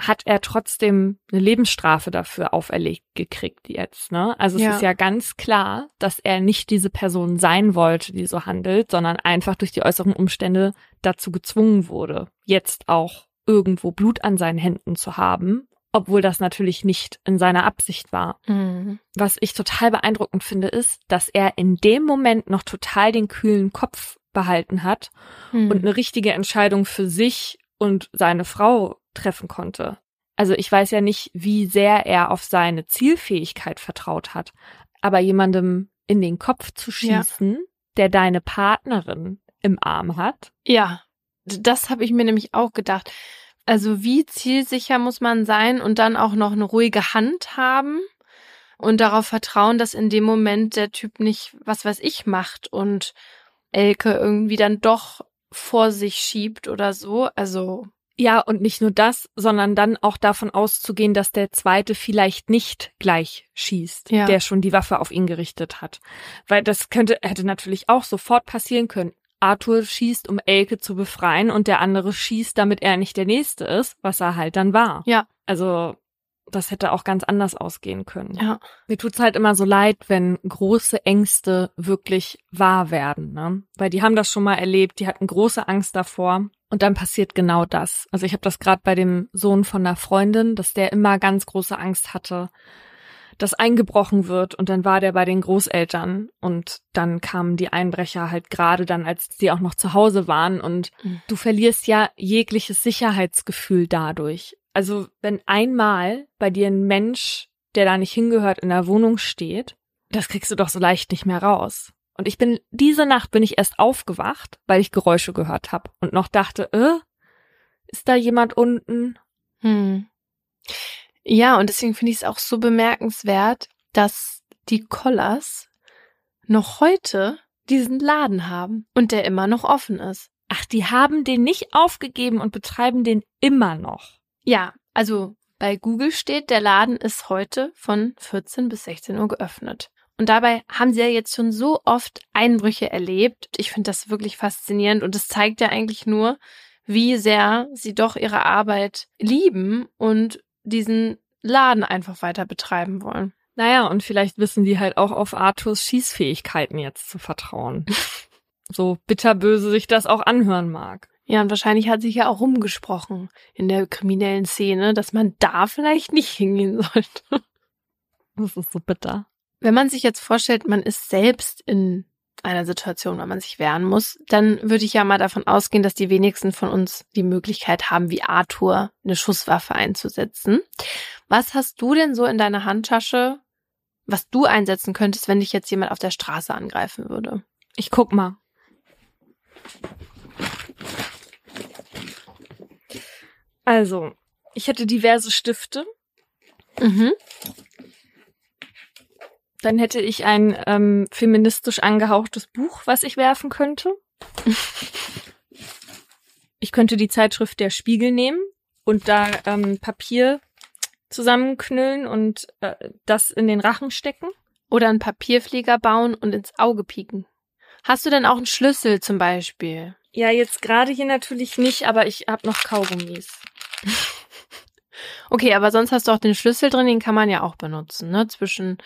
hat er trotzdem eine Lebensstrafe dafür auferlegt gekriegt jetzt, ne? Also es Ja. ist ja ganz klar, dass er nicht diese Person sein wollte, die so handelt, sondern einfach durch die äußeren Umstände dazu gezwungen wurde, jetzt auch irgendwo Blut an seinen Händen zu haben, obwohl das natürlich nicht in seiner Absicht war. Mhm. Was ich total beeindruckend finde, ist, dass er in dem Moment noch total den kühlen Kopf behalten hat Mhm. und eine richtige Entscheidung für sich und seine Frau treffen konnte. Also ich weiß ja nicht, wie sehr er auf seine Zielfähigkeit vertraut hat, aber jemandem in den Kopf zu Ja. schießen, der deine Partnerin im Arm hat, Ja, das habe ich mir nämlich auch gedacht. Also wie zielsicher muss man sein und dann auch noch eine ruhige Hand haben und darauf vertrauen, dass in dem Moment der Typ nicht was weiß ich macht und Elke irgendwie dann doch vor sich schiebt oder so. Also Ja, und nicht nur das, sondern dann auch davon auszugehen, dass der zweite vielleicht nicht gleich schießt, Ja. der schon die Waffe auf ihn gerichtet hat. Weil das könnte, hätte natürlich auch sofort passieren können. Arthur schießt, um Elke zu befreien und der andere schießt, damit er nicht der Nächste ist, was er halt dann war. Ja. Also, das hätte auch ganz anders ausgehen können. ja, Mir tut's halt immer so leid, wenn große Ängste wirklich wahr werden, ne? Weil die haben das schon mal erlebt, die hatten große Angst davor und dann passiert genau das. Also ich habe das gerade bei dem Sohn von einer Freundin, dass der immer ganz große Angst hatte, dass eingebrochen wird und dann war der bei den Großeltern und dann kamen die Einbrecher halt gerade dann, als die auch noch zu Hause waren und Mhm. du verlierst ja jegliches Sicherheitsgefühl dadurch. Also wenn einmal bei dir ein Mensch, der da nicht hingehört, in der Wohnung steht, das kriegst du doch so leicht nicht mehr raus. Und ich bin, diese Nacht bin ich erst aufgewacht, weil ich Geräusche gehört habe und noch dachte, äh, ist da jemand unten? Hm. Ja, und deswegen finde ich es auch so bemerkenswert, dass die Collars noch heute diesen Laden haben und der immer noch offen ist. Ach, die haben den nicht aufgegeben und betreiben den immer noch. Ja, also bei Google steht, der Laden ist heute von 14 bis 16 Uhr geöffnet. Und dabei haben sie ja jetzt schon so oft Einbrüche erlebt. Ich finde das wirklich faszinierend und es zeigt ja eigentlich nur, wie sehr sie doch ihre Arbeit lieben und diesen Laden einfach weiter betreiben wollen. Naja, und vielleicht wissen die halt auch auf Arthurs Schießfähigkeiten jetzt zu vertrauen. <laughs> so bitterböse sich das auch anhören mag. Ja, und wahrscheinlich hat sich ja auch rumgesprochen in der kriminellen Szene, dass man da vielleicht nicht hingehen sollte. Das ist so bitter. Wenn man sich jetzt vorstellt, man ist selbst in einer Situation, wo man sich wehren muss, dann würde ich ja mal davon ausgehen, dass die wenigsten von uns die Möglichkeit haben, wie Arthur eine Schusswaffe einzusetzen. Was hast du denn so in deiner Handtasche, was du einsetzen könntest, wenn dich jetzt jemand auf der Straße angreifen würde? Ich guck mal. Also, ich hätte diverse Stifte. Mhm. Dann hätte ich ein ähm, feministisch angehauchtes Buch, was ich werfen könnte. Ich könnte die Zeitschrift Der Spiegel nehmen und da ähm, Papier zusammenknüllen und äh, das in den Rachen stecken. Oder einen Papierflieger bauen und ins Auge pieken. Hast du denn auch einen Schlüssel zum Beispiel? Ja, jetzt gerade hier natürlich nicht, aber ich habe noch Kaugummis. <laughs> Okay, aber sonst hast du auch den Schlüssel drin, den kann man ja auch benutzen, ne? Zwischen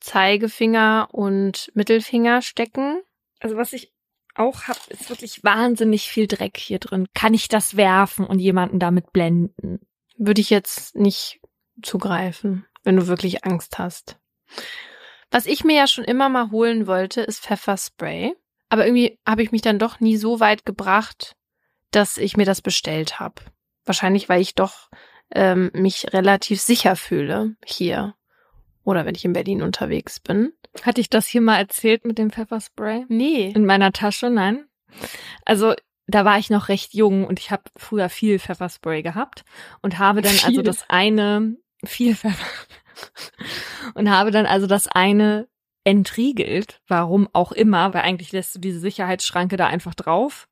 Zeigefinger und Mittelfinger stecken. Also was ich auch habe, ist wirklich wahnsinnig viel Dreck hier drin. Kann ich das werfen und jemanden damit blenden? Würde ich jetzt nicht zugreifen, wenn du wirklich Angst hast. Was ich mir ja schon immer mal holen wollte, ist Pfefferspray. Aber irgendwie habe ich mich dann doch nie so weit gebracht, dass ich mir das bestellt habe. Wahrscheinlich, weil ich doch ähm, mich relativ sicher fühle hier. Oder wenn ich in Berlin unterwegs bin. Hatte ich das hier mal erzählt mit dem Pfefferspray? Nee. In meiner Tasche, nein. Also da war ich noch recht jung und ich habe früher viel Pfefferspray gehabt und habe dann also Viel. das eine viel Pfeffer <laughs> und habe dann also das eine entriegelt, warum auch immer, weil eigentlich lässt du diese Sicherheitsschranke da einfach drauf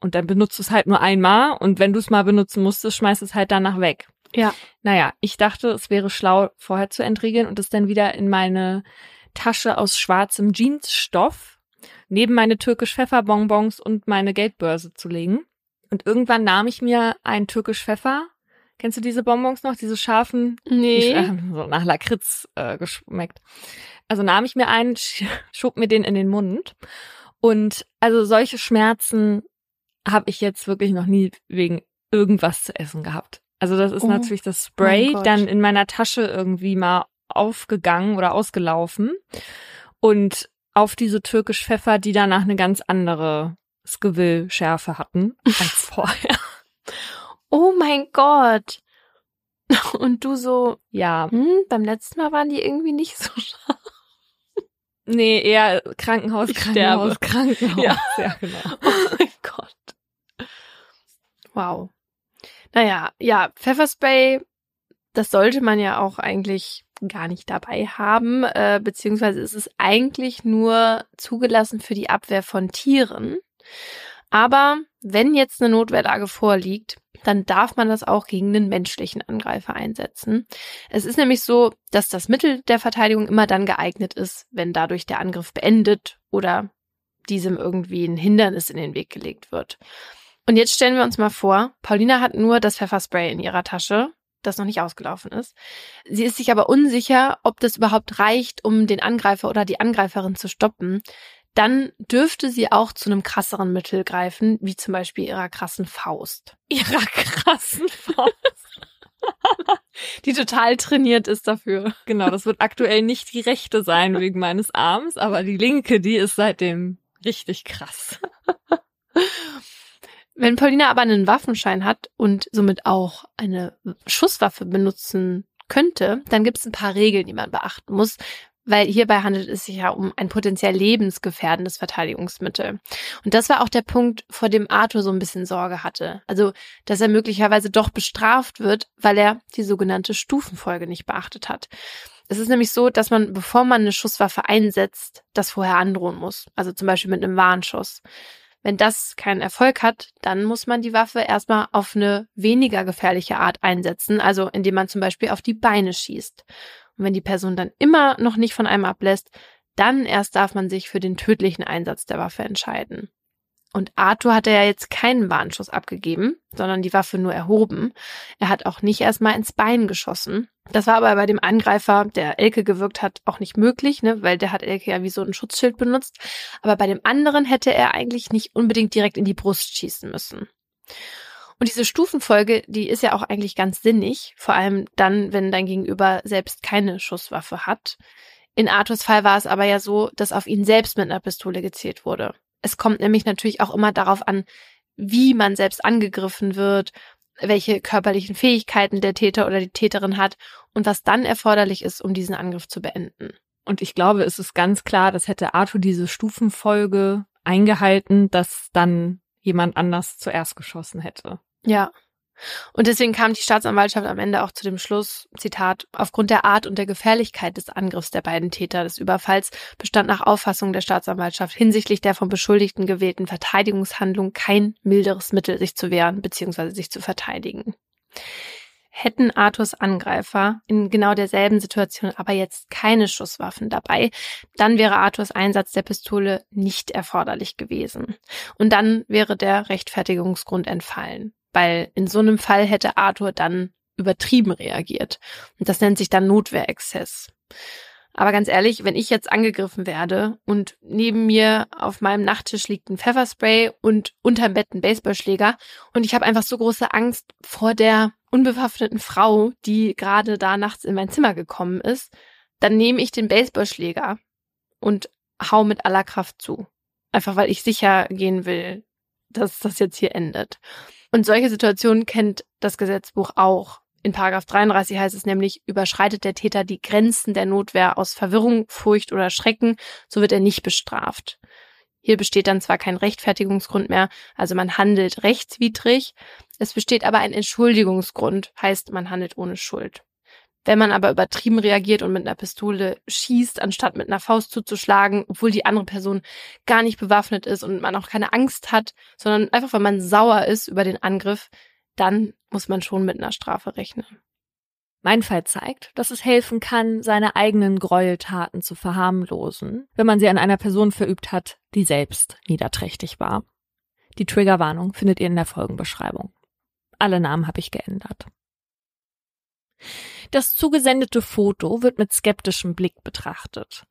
und dann benutzt du es halt nur einmal und wenn du es mal benutzen musstest, schmeißt es halt danach weg. Ja. Naja, ich dachte, es wäre schlau, vorher zu entriegeln und es dann wieder in meine Tasche aus schwarzem Jeansstoff neben meine türkisch Pfefferbonbons und meine Geldbörse zu legen. Und irgendwann nahm ich mir einen türkisch Pfeffer, Kennst du diese Bonbons noch, diese scharfen? Nee. Die, äh, so nach Lakritz äh, geschmeckt. Also nahm ich mir einen, schob mir den in den Mund. Und also solche Schmerzen habe ich jetzt wirklich noch nie wegen irgendwas zu essen gehabt. Also das ist Oh, natürlich das Spray Gott. dann in meiner Tasche irgendwie mal aufgegangen oder ausgelaufen. Und auf diese türkisch Pfeffer, die danach eine ganz andere Skill-Schärfe hatten <laughs> als vorher. Oh mein Gott. <laughs> Und du so, Ja, hm, beim letzten Mal waren die irgendwie nicht so <laughs> scharf. nee, eher Krankenhaus, Ich Krankenhaus, sterbe. Krankenhaus. Ja. ja genau. Oh mein Gott. Wow. Naja, ja, Pfefferspray, das sollte man ja auch eigentlich gar nicht dabei haben, äh, beziehungsweise ist es eigentlich nur zugelassen für die Abwehr von Tieren. Aber wenn jetzt eine Notwehrlage vorliegt, dann darf man das auch gegen einen menschlichen Angreifer einsetzen. Es ist nämlich so, dass das Mittel der Verteidigung immer dann geeignet ist, wenn dadurch der Angriff beendet oder diesem irgendwie ein Hindernis in den Weg gelegt wird. Und jetzt stellen wir uns mal vor, Paulina hat nur das Pfefferspray in ihrer Tasche, das noch nicht ausgelaufen ist. Sie ist sich aber unsicher, ob das überhaupt reicht, um den Angreifer oder die Angreiferin zu stoppen. Dann dürfte sie auch zu einem krasseren Mittel greifen, wie zum Beispiel ihrer krassen Faust, <laughs> Ihrer krassen Faust. <laughs> die total trainiert ist dafür. Genau, das wird aktuell nicht die rechte sein wegen meines Arms, aber die linke, die ist seitdem richtig krass. <laughs> Wenn Paulina aber einen Waffenschein hat und somit auch eine Schusswaffe benutzen könnte, dann gibt es ein paar Regeln, die man beachten muss, weil hierbei handelt es sich ja um ein potenziell lebensgefährdendes Verteidigungsmittel. Und das war auch der Punkt, vor dem Arthur so ein bisschen Sorge hatte. Also, dass er möglicherweise doch bestraft wird, weil er die sogenannte Stufenfolge nicht beachtet hat. Es ist nämlich so, dass man, bevor man eine Schusswaffe einsetzt, das vorher androhen muss. Also zum Beispiel mit einem Warnschuss. Wenn das keinen Erfolg hat, dann muss man die Waffe erstmal auf eine weniger gefährliche Art einsetzen, also indem man zum Beispiel auf die Beine schießt. Und wenn die Person dann immer noch nicht von einem ablässt, dann erst darf man sich für den tödlichen Einsatz der Waffe entscheiden. Und Arthur hatte ja jetzt keinen Warnschuss abgegeben, sondern die Waffe nur erhoben. Er hat auch nicht erstmal ins Bein geschossen. Das war aber bei dem Angreifer, der Elke gewirkt hat, auch nicht möglich, ne, weil der hat Elke ja wie so ein Schutzschild benutzt. Aber bei dem anderen hätte er eigentlich nicht unbedingt direkt in die Brust schießen müssen. Und diese Stufenfolge, die ist ja auch eigentlich ganz sinnig, vor allem dann, wenn dein Gegenüber selbst keine Schusswaffe hat. In Arthurs Fall war es aber ja so, dass auf ihn selbst mit einer Pistole gezielt wurde. Es kommt nämlich natürlich auch immer darauf an, wie man selbst angegriffen wird, welche körperlichen Fähigkeiten der Täter oder die Täterin hat und was dann erforderlich ist, um diesen Angriff zu beenden. Und ich glaube, es ist ganz klar, dass hätte Arthur diese Stufenfolge eingehalten, dass dann jemand anders zuerst geschossen hätte. Ja. Und deswegen kam die Staatsanwaltschaft am Ende auch zu dem Schluss, Zitat, aufgrund der Art und der Gefährlichkeit des Angriffs der beiden Täter des Überfalls bestand nach Auffassung der Staatsanwaltschaft hinsichtlich der vom Beschuldigten gewählten Verteidigungshandlung kein milderes Mittel, sich zu wehren bzw. sich zu verteidigen. Hätten Arthurs Angreifer in genau derselben Situation aber jetzt keine Schusswaffen dabei, dann wäre Arthurs Einsatz der Pistole nicht erforderlich gewesen. Und dann wäre der Rechtfertigungsgrund entfallen weil in so einem Fall hätte Arthur dann übertrieben reagiert. Und das nennt sich dann Notwehrexzess. Aber ganz ehrlich, wenn ich jetzt angegriffen werde und neben mir auf meinem Nachttisch liegt ein Pfefferspray und unterm Bett ein Baseballschläger und ich habe einfach so große Angst vor der unbewaffneten Frau, die gerade da nachts in mein Zimmer gekommen ist, dann nehme ich den Baseballschläger und hau mit aller Kraft zu. Einfach weil ich sicher gehen will, dass das jetzt hier endet. Und solche Situationen kennt das Gesetzbuch auch. In Paragraph 33 heißt es nämlich, überschreitet der Täter die Grenzen der Notwehr aus Verwirrung, Furcht oder Schrecken, so wird er nicht bestraft. Hier besteht dann zwar kein Rechtfertigungsgrund mehr, also man handelt rechtswidrig, es besteht aber ein Entschuldigungsgrund, heißt man handelt ohne Schuld. Wenn man aber übertrieben reagiert und mit einer Pistole schießt, anstatt mit einer Faust zuzuschlagen, obwohl die andere Person gar nicht bewaffnet ist und man auch keine Angst hat, sondern einfach weil man sauer ist über den Angriff, dann muss man schon mit einer Strafe rechnen. Mein Fall zeigt, dass es helfen kann, seine eigenen Gräueltaten zu verharmlosen, wenn man sie an einer Person verübt hat, die selbst niederträchtig war. Die Triggerwarnung findet ihr in der Folgenbeschreibung. Alle Namen habe ich geändert. Das zugesendete Foto wird mit skeptischem Blick betrachtet.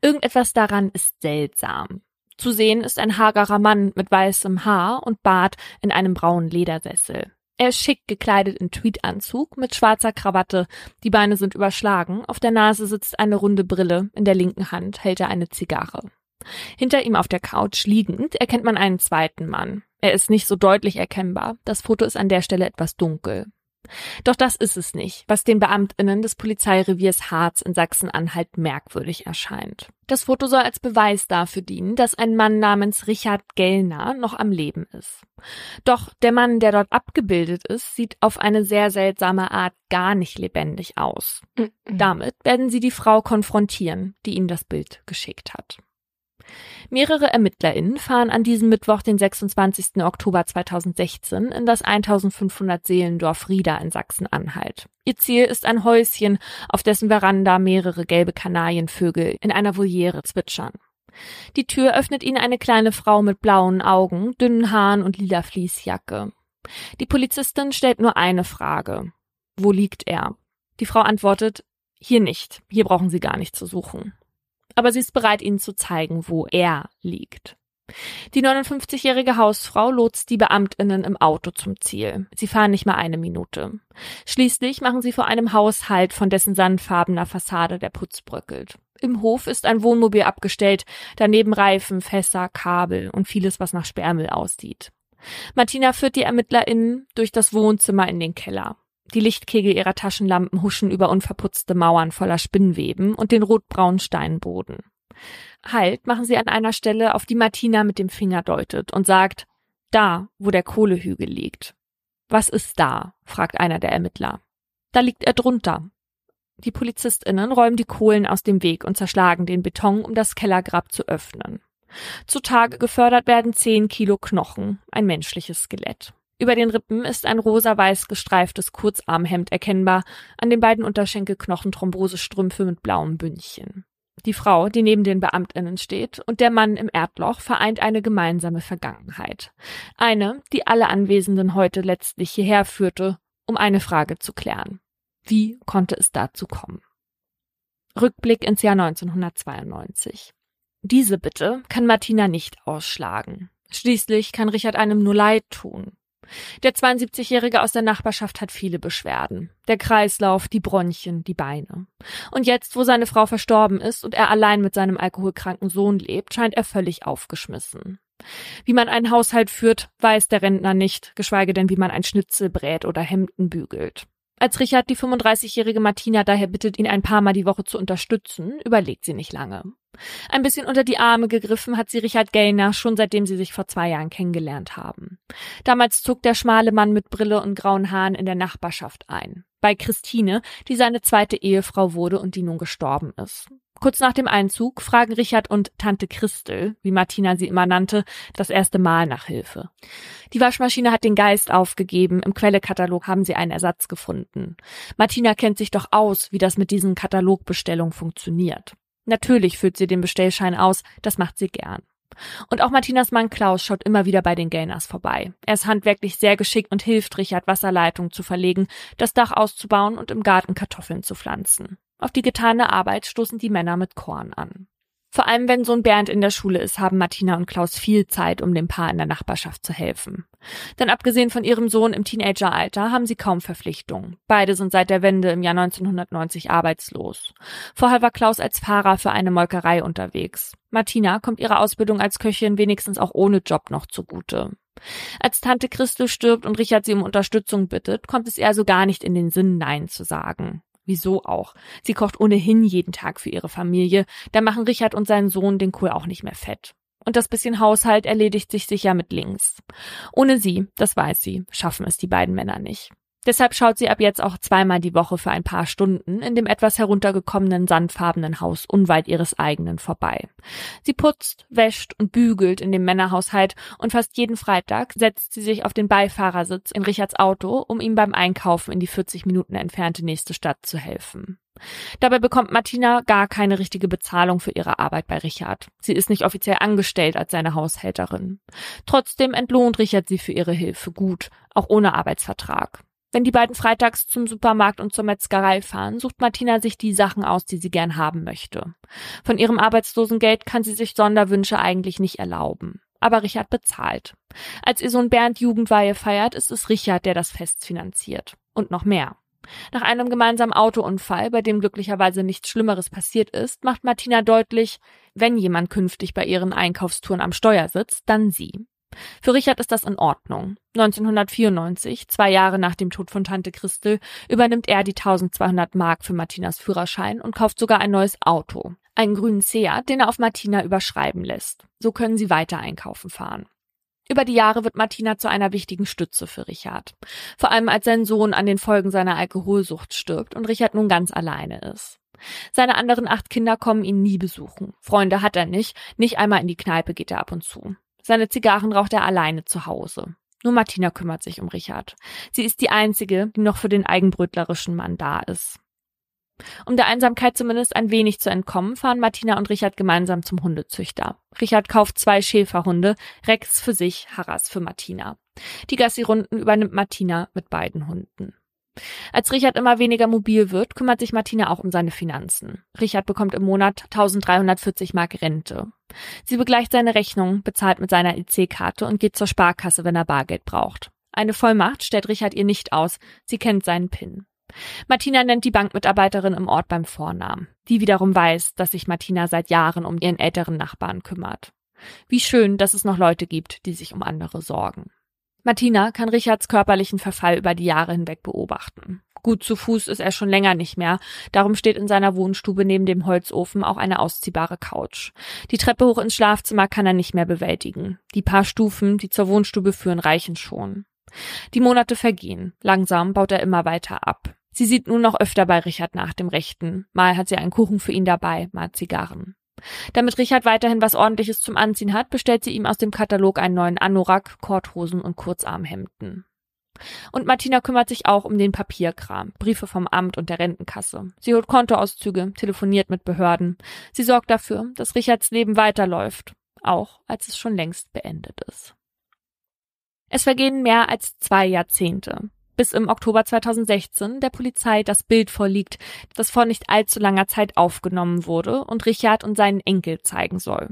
Irgendetwas daran ist seltsam. Zu sehen ist ein hagerer Mann mit weißem Haar und Bart in einem braunen Ledersessel. Er ist schick gekleidet in Tweedanzug mit schwarzer Krawatte, die Beine sind überschlagen, auf der Nase sitzt eine runde Brille, in der linken Hand hält er eine Zigarre. Hinter ihm auf der Couch liegend erkennt man einen zweiten Mann. Er ist nicht so deutlich erkennbar, das Foto ist an der Stelle etwas dunkel. Doch das ist es nicht, was den Beamtinnen des Polizeireviers Harz in Sachsen-Anhalt merkwürdig erscheint. Das Foto soll als Beweis dafür dienen, dass ein Mann namens Richard Gellner noch am Leben ist. Doch der Mann, der dort abgebildet ist, sieht auf eine sehr seltsame Art gar nicht lebendig aus. Mhm. Damit werden sie die Frau konfrontieren, die ihnen das Bild geschickt hat. Mehrere ErmittlerInnen fahren an diesem Mittwoch, den 26. Oktober 2016, in das 1500 Seelendorf Rieda in Sachsen-Anhalt. Ihr Ziel ist ein Häuschen, auf dessen Veranda mehrere gelbe Kanarienvögel in einer Voliere zwitschern. Die Tür öffnet ihnen eine kleine Frau mit blauen Augen, dünnen Haaren und lila Fließjacke. Die Polizistin stellt nur eine Frage. Wo liegt er? Die Frau antwortet, hier nicht, hier brauchen Sie gar nicht zu suchen aber sie ist bereit, ihnen zu zeigen, wo er liegt. Die 59-jährige Hausfrau lotst die Beamtinnen im Auto zum Ziel. Sie fahren nicht mal eine Minute. Schließlich machen sie vor einem Haus Halt, von dessen sandfarbener Fassade der Putz bröckelt. Im Hof ist ein Wohnmobil abgestellt, daneben Reifen, Fässer, Kabel und vieles, was nach Sperrmüll aussieht. Martina führt die ErmittlerInnen durch das Wohnzimmer in den Keller. Die Lichtkegel ihrer Taschenlampen huschen über unverputzte Mauern voller Spinnweben und den rotbraunen Steinboden. Halt machen sie an einer Stelle, auf die Martina mit dem Finger deutet und sagt, da, wo der Kohlehügel liegt. Was ist da? fragt einer der Ermittler. Da liegt er drunter. Die PolizistInnen räumen die Kohlen aus dem Weg und zerschlagen den Beton, um das Kellergrab zu öffnen. Zutage gefördert werden zehn Kilo Knochen, ein menschliches Skelett. Über den Rippen ist ein rosa-weiß gestreiftes Kurzarmhemd erkennbar, an den beiden Unterschenkelknochen Thrombosestrümpfe mit blauem Bündchen. Die Frau, die neben den Beamtinnen steht, und der Mann im Erdloch vereint eine gemeinsame Vergangenheit. Eine, die alle Anwesenden heute letztlich hierher führte, um eine Frage zu klären. Wie konnte es dazu kommen? Rückblick ins Jahr 1992. Diese Bitte kann Martina nicht ausschlagen. Schließlich kann Richard einem nur leid tun. Der 72-Jährige aus der Nachbarschaft hat viele Beschwerden. Der Kreislauf, die Bronchien, die Beine. Und jetzt, wo seine Frau verstorben ist und er allein mit seinem alkoholkranken Sohn lebt, scheint er völlig aufgeschmissen. Wie man einen Haushalt führt, weiß der Rentner nicht, geschweige denn wie man ein Schnitzel brät oder Hemden bügelt. Als Richard die 35-jährige Martina daher bittet, ihn ein paar Mal die Woche zu unterstützen, überlegt sie nicht lange. Ein bisschen unter die Arme gegriffen hat sie Richard Gellner schon seitdem sie sich vor zwei Jahren kennengelernt haben. Damals zog der schmale Mann mit Brille und grauen Haaren in der Nachbarschaft ein. Bei Christine, die seine zweite Ehefrau wurde und die nun gestorben ist. Kurz nach dem Einzug fragen Richard und Tante Christel, wie Martina sie immer nannte, das erste Mal nach Hilfe. Die Waschmaschine hat den Geist aufgegeben, im Quellekatalog haben sie einen Ersatz gefunden. Martina kennt sich doch aus, wie das mit diesen Katalogbestellungen funktioniert. Natürlich füllt sie den Bestellschein aus, das macht sie gern. Und auch Martinas Mann Klaus schaut immer wieder bei den Gainers vorbei. Er ist handwerklich sehr geschickt und hilft Richard, Wasserleitungen zu verlegen, das Dach auszubauen und im Garten Kartoffeln zu pflanzen. Auf die getane Arbeit stoßen die Männer mit Korn an. Vor allem, wenn Sohn Bernd in der Schule ist, haben Martina und Klaus viel Zeit, um dem Paar in der Nachbarschaft zu helfen. Denn abgesehen von ihrem Sohn im Teenageralter haben sie kaum Verpflichtungen. Beide sind seit der Wende im Jahr 1990 arbeitslos. Vorher war Klaus als Fahrer für eine Molkerei unterwegs. Martina kommt ihre Ausbildung als Köchin wenigstens auch ohne Job noch zugute. Als Tante Christel stirbt und Richard sie um Unterstützung bittet, kommt es ihr also gar nicht in den Sinn, Nein zu sagen. Wieso auch? Sie kocht ohnehin jeden Tag für ihre Familie, da machen Richard und sein Sohn den Kohl auch nicht mehr fett. Und das bisschen Haushalt erledigt sich sicher mit links. Ohne sie, das weiß sie, schaffen es die beiden Männer nicht. Deshalb schaut sie ab jetzt auch zweimal die Woche für ein paar Stunden in dem etwas heruntergekommenen sandfarbenen Haus unweit ihres eigenen vorbei. Sie putzt, wäscht und bügelt in dem Männerhaushalt und fast jeden Freitag setzt sie sich auf den Beifahrersitz in Richards Auto, um ihm beim Einkaufen in die 40 Minuten entfernte nächste Stadt zu helfen. Dabei bekommt Martina gar keine richtige Bezahlung für ihre Arbeit bei Richard. Sie ist nicht offiziell angestellt als seine Haushälterin. Trotzdem entlohnt Richard sie für ihre Hilfe gut, auch ohne Arbeitsvertrag. Wenn die beiden freitags zum Supermarkt und zur Metzgerei fahren, sucht Martina sich die Sachen aus, die sie gern haben möchte. Von ihrem Arbeitslosengeld kann sie sich Sonderwünsche eigentlich nicht erlauben. Aber Richard bezahlt. Als ihr Sohn Bernd Jugendweihe feiert, ist es Richard, der das Fest finanziert. Und noch mehr. Nach einem gemeinsamen Autounfall, bei dem glücklicherweise nichts Schlimmeres passiert ist, macht Martina deutlich, wenn jemand künftig bei ihren Einkaufstouren am Steuer sitzt, dann sie. Für Richard ist das in Ordnung. 1994, zwei Jahre nach dem Tod von Tante Christel, übernimmt er die 1200 Mark für Martinas Führerschein und kauft sogar ein neues Auto. Einen grünen Seat, den er auf Martina überschreiben lässt. So können sie weiter einkaufen fahren. Über die Jahre wird Martina zu einer wichtigen Stütze für Richard. Vor allem als sein Sohn an den Folgen seiner Alkoholsucht stirbt und Richard nun ganz alleine ist. Seine anderen acht Kinder kommen ihn nie besuchen. Freunde hat er nicht, nicht einmal in die Kneipe geht er ab und zu. Seine Zigarren raucht er alleine zu Hause. Nur Martina kümmert sich um Richard. Sie ist die einzige, die noch für den eigenbrötlerischen Mann da ist. Um der Einsamkeit zumindest ein wenig zu entkommen, fahren Martina und Richard gemeinsam zum Hundezüchter. Richard kauft zwei Schäferhunde, Rex für sich, Harras für Martina. Die Gassi-Runden übernimmt Martina mit beiden Hunden. Als Richard immer weniger mobil wird, kümmert sich Martina auch um seine Finanzen. Richard bekommt im Monat 1340 Mark Rente. Sie begleicht seine Rechnung, bezahlt mit seiner EC-Karte und geht zur Sparkasse, wenn er Bargeld braucht. Eine Vollmacht stellt Richard ihr nicht aus. Sie kennt seinen PIN. Martina nennt die Bankmitarbeiterin im Ort beim Vornamen. Die wiederum weiß, dass sich Martina seit Jahren um ihren älteren Nachbarn kümmert. Wie schön, dass es noch Leute gibt, die sich um andere sorgen. Martina kann Richards körperlichen Verfall über die Jahre hinweg beobachten. Gut zu Fuß ist er schon länger nicht mehr, darum steht in seiner Wohnstube neben dem Holzofen auch eine ausziehbare Couch. Die Treppe hoch ins Schlafzimmer kann er nicht mehr bewältigen. Die paar Stufen, die zur Wohnstube führen, reichen schon. Die Monate vergehen. Langsam baut er immer weiter ab. Sie sieht nun noch öfter bei Richard nach dem Rechten. Mal hat sie einen Kuchen für ihn dabei, mal Zigarren. Damit Richard weiterhin was ordentliches zum Anziehen hat, bestellt sie ihm aus dem Katalog einen neuen Anorak, Korthosen und Kurzarmhemden. Und Martina kümmert sich auch um den Papierkram, Briefe vom Amt und der Rentenkasse. Sie holt Kontoauszüge, telefoniert mit Behörden. Sie sorgt dafür, dass Richards Leben weiterläuft, auch als es schon längst beendet ist. Es vergehen mehr als zwei Jahrzehnte bis im Oktober 2016 der Polizei das Bild vorliegt, das vor nicht allzu langer Zeit aufgenommen wurde und Richard und seinen Enkel zeigen soll.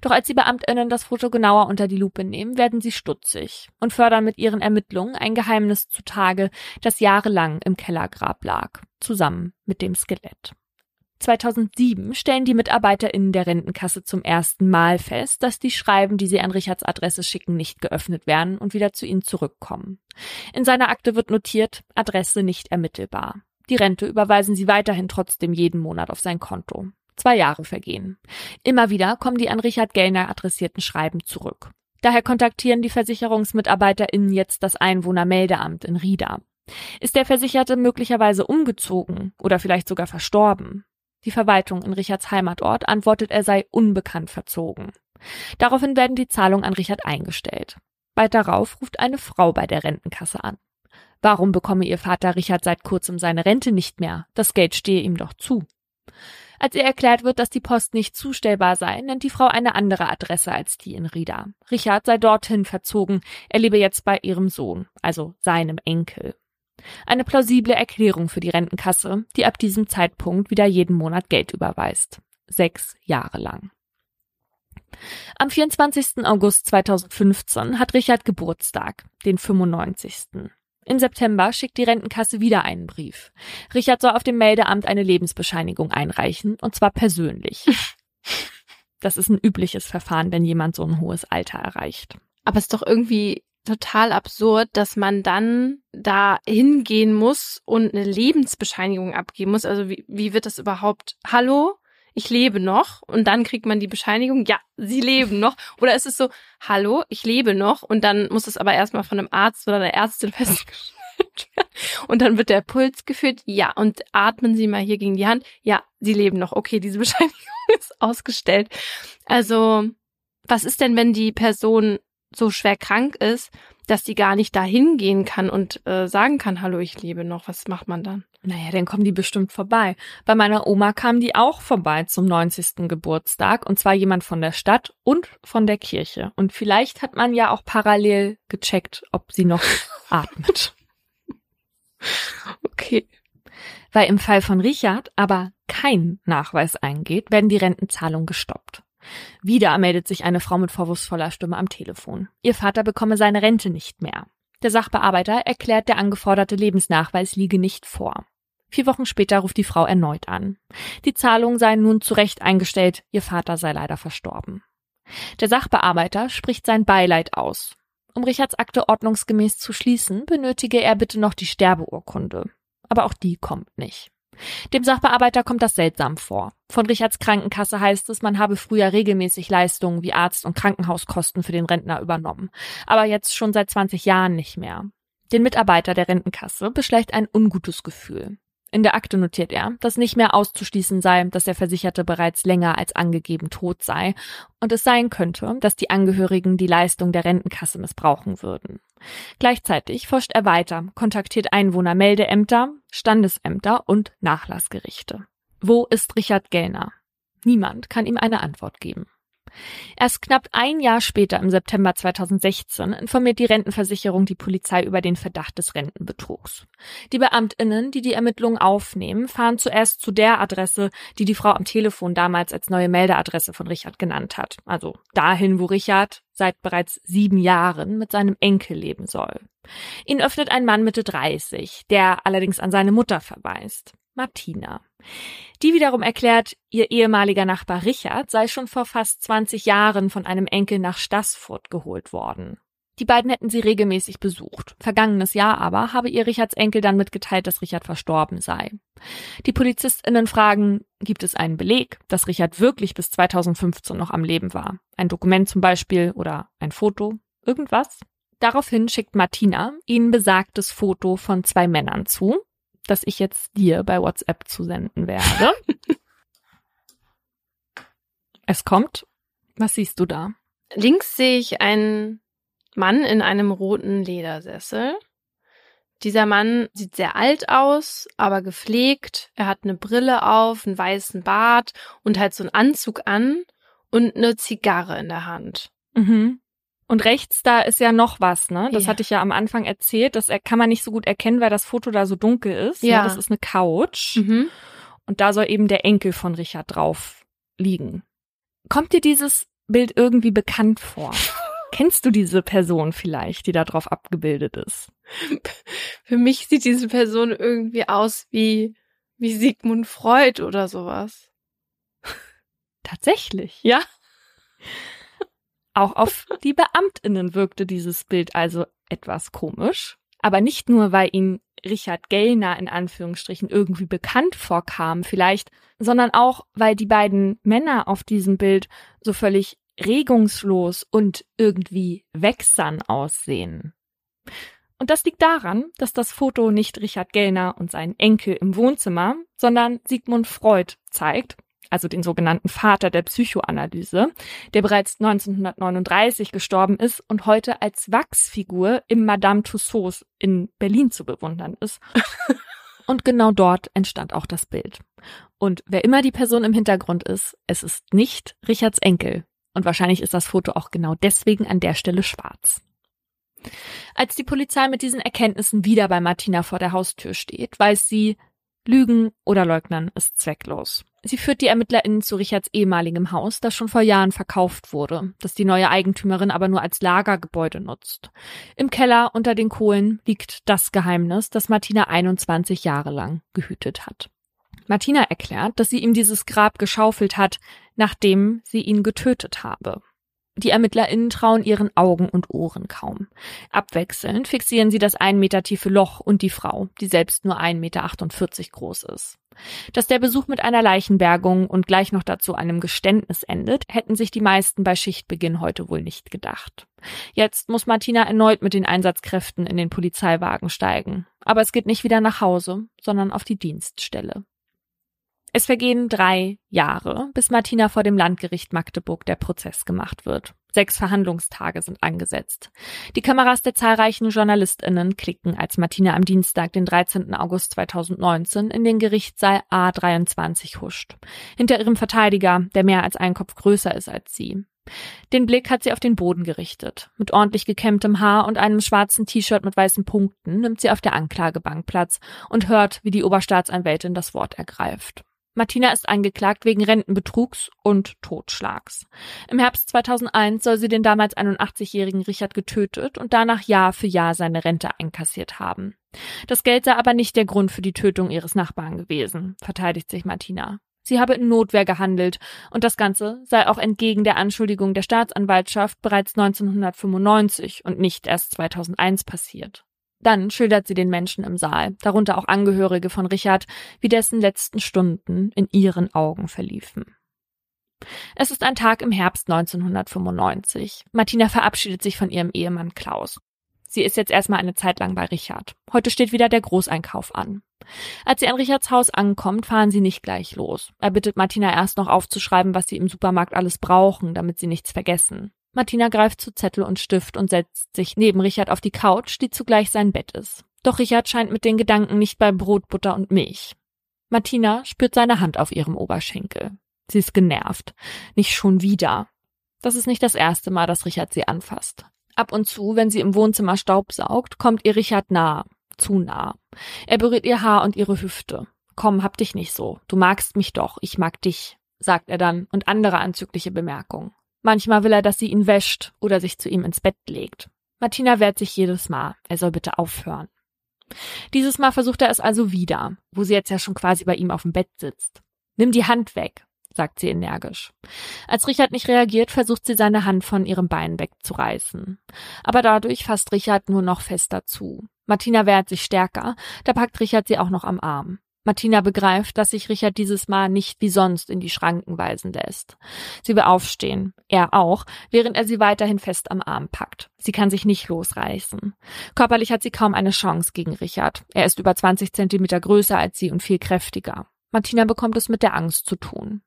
Doch als die Beamtinnen das Foto genauer unter die Lupe nehmen, werden sie stutzig und fördern mit ihren Ermittlungen ein Geheimnis zutage, das jahrelang im Kellergrab lag, zusammen mit dem Skelett. 2007 stellen die MitarbeiterInnen der Rentenkasse zum ersten Mal fest, dass die Schreiben, die sie an Richards Adresse schicken, nicht geöffnet werden und wieder zu ihnen zurückkommen. In seiner Akte wird notiert, Adresse nicht ermittelbar. Die Rente überweisen sie weiterhin trotzdem jeden Monat auf sein Konto. Zwei Jahre vergehen. Immer wieder kommen die an Richard Gellner adressierten Schreiben zurück. Daher kontaktieren die VersicherungsmitarbeiterInnen jetzt das Einwohnermeldeamt in Rieda. Ist der Versicherte möglicherweise umgezogen oder vielleicht sogar verstorben? Die Verwaltung in Richards Heimatort antwortet, er sei unbekannt verzogen. Daraufhin werden die Zahlungen an Richard eingestellt. Bald darauf ruft eine Frau bei der Rentenkasse an. Warum bekomme ihr Vater Richard seit kurzem seine Rente nicht mehr? Das Geld stehe ihm doch zu. Als ihr erklärt wird, dass die Post nicht zustellbar sei, nennt die Frau eine andere Adresse als die in Rieda. Richard sei dorthin verzogen, er lebe jetzt bei ihrem Sohn, also seinem Enkel. Eine plausible Erklärung für die Rentenkasse, die ab diesem Zeitpunkt wieder jeden Monat Geld überweist. Sechs Jahre lang. Am 24. August 2015 hat Richard Geburtstag, den 95. Im September schickt die Rentenkasse wieder einen Brief. Richard soll auf dem Meldeamt eine Lebensbescheinigung einreichen, und zwar persönlich. <laughs> Das ist ein übliches Verfahren, wenn jemand so ein hohes Alter erreicht. Aber es ist doch irgendwie total absurd, dass man dann da hingehen muss und eine Lebensbescheinigung abgeben muss. Also wie, wie wird das überhaupt? Hallo? Ich lebe noch und dann kriegt man die Bescheinigung, ja, sie leben noch. Oder ist es so, hallo, ich lebe noch und dann muss es aber erstmal von einem Arzt oder einer Ärztin <laughs> festgestellt werden. Und dann wird der Puls geführt, ja, und atmen Sie mal hier gegen die Hand, ja, sie leben noch. Okay, diese <laughs> Bescheinigung ist ausgestellt. Also, was ist denn, wenn die Person so schwer krank ist, dass die gar nicht dahin gehen kann und äh, sagen kann, hallo, ich lebe noch. Was macht man dann? Naja, dann kommen die bestimmt vorbei. Bei meiner Oma kamen die auch vorbei zum 90. Geburtstag und zwar jemand von der Stadt und von der Kirche. Und vielleicht hat man ja auch parallel gecheckt, ob sie noch <laughs> atmet. Okay. Weil im Fall von Richard aber kein Nachweis eingeht, werden die Rentenzahlungen gestoppt. Wieder meldet sich eine Frau mit vorwurfsvoller Stimme am Telefon. Ihr Vater bekomme seine Rente nicht mehr. Der Sachbearbeiter erklärt, der angeforderte Lebensnachweis liege nicht vor. Vier Wochen später ruft die Frau erneut an. Die Zahlungen seien nun zu Recht eingestellt, ihr Vater sei leider verstorben. Der Sachbearbeiter spricht sein Beileid aus. Um Richards Akte ordnungsgemäß zu schließen, benötige er bitte noch die Sterbeurkunde. Aber auch die kommt nicht. Dem Sachbearbeiter kommt das seltsam vor. Von Richards Krankenkasse heißt es, man habe früher regelmäßig Leistungen wie Arzt- und Krankenhauskosten für den Rentner übernommen, aber jetzt schon seit 20 Jahren nicht mehr. Den Mitarbeiter der Rentenkasse beschleicht ein ungutes Gefühl. In der Akte notiert er, dass nicht mehr auszuschließen sei, dass der Versicherte bereits länger als angegeben tot sei und es sein könnte, dass die Angehörigen die Leistung der Rentenkasse missbrauchen würden. Gleichzeitig forscht er weiter, kontaktiert Einwohnermeldeämter, Standesämter und Nachlassgerichte. Wo ist Richard Gellner? Niemand kann ihm eine Antwort geben. Erst knapp ein Jahr später, im September 2016, informiert die Rentenversicherung die Polizei über den Verdacht des Rentenbetrugs. Die Beamtinnen, die die Ermittlungen aufnehmen, fahren zuerst zu der Adresse, die die Frau am Telefon damals als neue Meldeadresse von Richard genannt hat. Also dahin, wo Richard seit bereits sieben Jahren mit seinem Enkel leben soll. Ihn öffnet ein Mann Mitte 30, der allerdings an seine Mutter verweist. Martina. Die wiederum erklärt, ihr ehemaliger Nachbar Richard sei schon vor fast 20 Jahren von einem Enkel nach Stassfurt geholt worden. Die beiden hätten sie regelmäßig besucht. Vergangenes Jahr aber habe ihr Richards Enkel dann mitgeteilt, dass Richard verstorben sei. Die PolizistInnen fragen, gibt es einen Beleg, dass Richard wirklich bis 2015 noch am Leben war? Ein Dokument zum Beispiel oder ein Foto? Irgendwas? Daraufhin schickt Martina ihnen besagtes Foto von zwei Männern zu, das ich jetzt dir bei WhatsApp zusenden werde. <laughs> es kommt. Was siehst du da? Links sehe ich einen Mann in einem roten Ledersessel. Dieser Mann sieht sehr alt aus, aber gepflegt. Er hat eine Brille auf, einen weißen Bart und halt so einen Anzug an und eine Zigarre in der Hand. Mhm. Und rechts da ist ja noch was, ne? Das Ja. hatte ich ja am Anfang erzählt. Das kann man nicht so gut erkennen, weil das Foto da so dunkel ist. Ja. Ne? Das ist eine Couch. Mhm. Und da soll eben der Enkel von Richard drauf liegen. Kommt dir dieses Bild irgendwie bekannt vor? <laughs> Kennst du diese Person vielleicht, die da drauf abgebildet ist? <laughs> Für mich sieht diese Person irgendwie aus wie, wie Sigmund Freud oder sowas. Tatsächlich. Ja. Auch auf die Beamtinnen wirkte dieses Bild also etwas komisch. Aber nicht nur, weil ihn Richard Gellner in Anführungsstrichen irgendwie bekannt vorkam vielleicht, sondern auch, weil die beiden Männer auf diesem Bild so völlig regungslos und irgendwie wächsern aussehen. Und das liegt daran, dass das Foto nicht Richard Gellner und seinen Enkel im Wohnzimmer, sondern Sigmund Freud zeigt, also den sogenannten Vater der Psychoanalyse, der bereits 1939 gestorben ist und heute als Wachsfigur im Madame Tussauds in Berlin zu bewundern ist. <laughs> Und genau dort entstand auch das Bild. Und wer immer die Person im Hintergrund ist, es ist nicht Richards Enkel. Und wahrscheinlich ist das Foto auch genau deswegen an der Stelle schwarz. Als die Polizei mit diesen Erkenntnissen wieder bei Martina vor der Haustür steht, weiß sie, Lügen oder Leugnen ist zwecklos. Sie führt die ErmittlerInnen zu Richards ehemaligem Haus, das schon vor Jahren verkauft wurde, das die neue Eigentümerin aber nur als Lagergebäude nutzt. Im Keller unter den Kohlen liegt das Geheimnis, das Martina 21 Jahre lang gehütet hat. Martina erklärt, dass sie ihm dieses Grab geschaufelt hat, nachdem sie ihn getötet habe. Die ErmittlerInnen trauen ihren Augen und Ohren kaum. Abwechselnd fixieren sie das ein Meter tiefe Loch und die Frau, die selbst nur 1,48 Meter groß ist. Dass der Besuch mit einer Leichenbergung und gleich noch dazu einem Geständnis endet, hätten sich die meisten bei Schichtbeginn heute wohl nicht gedacht. Jetzt muss Martina erneut mit den Einsatzkräften in den Polizeiwagen steigen. Aber es geht nicht wieder nach Hause, sondern auf die Dienststelle. Es vergehen drei Jahre, bis Martina vor dem Landgericht Magdeburg der Prozess gemacht wird. Sechs Verhandlungstage sind angesetzt. Die Kameras der zahlreichen JournalistInnen klicken, als Martina am Dienstag, den 13. August 2019, in den Gerichtssaal A23 huscht. Hinter ihrem Verteidiger, der mehr als einen Kopf größer ist als sie. Den Blick hat sie auf den Boden gerichtet. Mit ordentlich gekämmtem Haar und einem schwarzen T-Shirt mit weißen Punkten nimmt sie auf der Anklagebank Platz und hört, wie die Oberstaatsanwältin das Wort ergreift. Martina ist angeklagt wegen Rentenbetrugs und Totschlags. Im Herbst 2001 soll sie den damals 81-jährigen Richard getötet und danach Jahr für Jahr seine Rente einkassiert haben. Das Geld sei aber nicht der Grund für die Tötung ihres Nachbarn gewesen, verteidigt sich Martina. Sie habe in Notwehr gehandelt und das Ganze sei auch entgegen der Anschuldigung der Staatsanwaltschaft bereits 1995 und nicht erst 2001 passiert. Dann schildert sie den Menschen im Saal, darunter auch Angehörige von Richard, wie dessen letzten Stunden in ihren Augen verliefen. Es ist ein Tag im Herbst 1995. Martina verabschiedet sich von ihrem Ehemann Klaus. Sie ist jetzt erstmal eine Zeit lang bei Richard. Heute steht wieder der Großeinkauf an. Als sie an Richards Haus ankommt, fahren sie nicht gleich los. Er bittet Martina erst noch aufzuschreiben, was sie im Supermarkt alles brauchen, damit sie nichts vergessen. Martina greift zu Zettel und Stift und setzt sich neben Richard auf die Couch, die zugleich sein Bett ist. Doch Richard scheint mit den Gedanken nicht bei Brot, Butter und Milch. Martina spürt seine Hand auf ihrem Oberschenkel. Sie ist genervt. Nicht schon wieder. Das ist nicht das erste Mal, dass Richard sie anfasst. Ab und zu, wenn sie im Wohnzimmer Staub saugt, kommt ihr Richard nah. Zu nah. Er berührt ihr Haar und ihre Hüfte. Komm, hab dich nicht so. Du magst mich doch. Ich mag dich, sagt er dann und andere anzügliche Bemerkungen. Manchmal will er, dass sie ihn wäscht oder sich zu ihm ins Bett legt. Martina wehrt sich jedes Mal. Er soll bitte aufhören. Dieses Mal versucht er es also wieder, wo sie jetzt ja schon quasi bei ihm auf dem Bett sitzt. Nimm die Hand weg, sagt sie energisch. Als Richard nicht reagiert, versucht sie seine Hand von ihrem Bein wegzureißen. Aber dadurch fasst Richard nur noch fester zu. Martina wehrt sich stärker, da packt Richard sie auch noch am Arm. Martina begreift, dass sich Richard dieses Mal nicht wie sonst in die Schranken weisen lässt. Sie will aufstehen, er auch, während er sie weiterhin fest am Arm packt. Sie kann sich nicht losreißen. Körperlich hat sie kaum eine Chance gegen Richard. Er ist über 20 Zentimeter größer als sie und viel kräftiger. Martina bekommt es mit der Angst zu tun.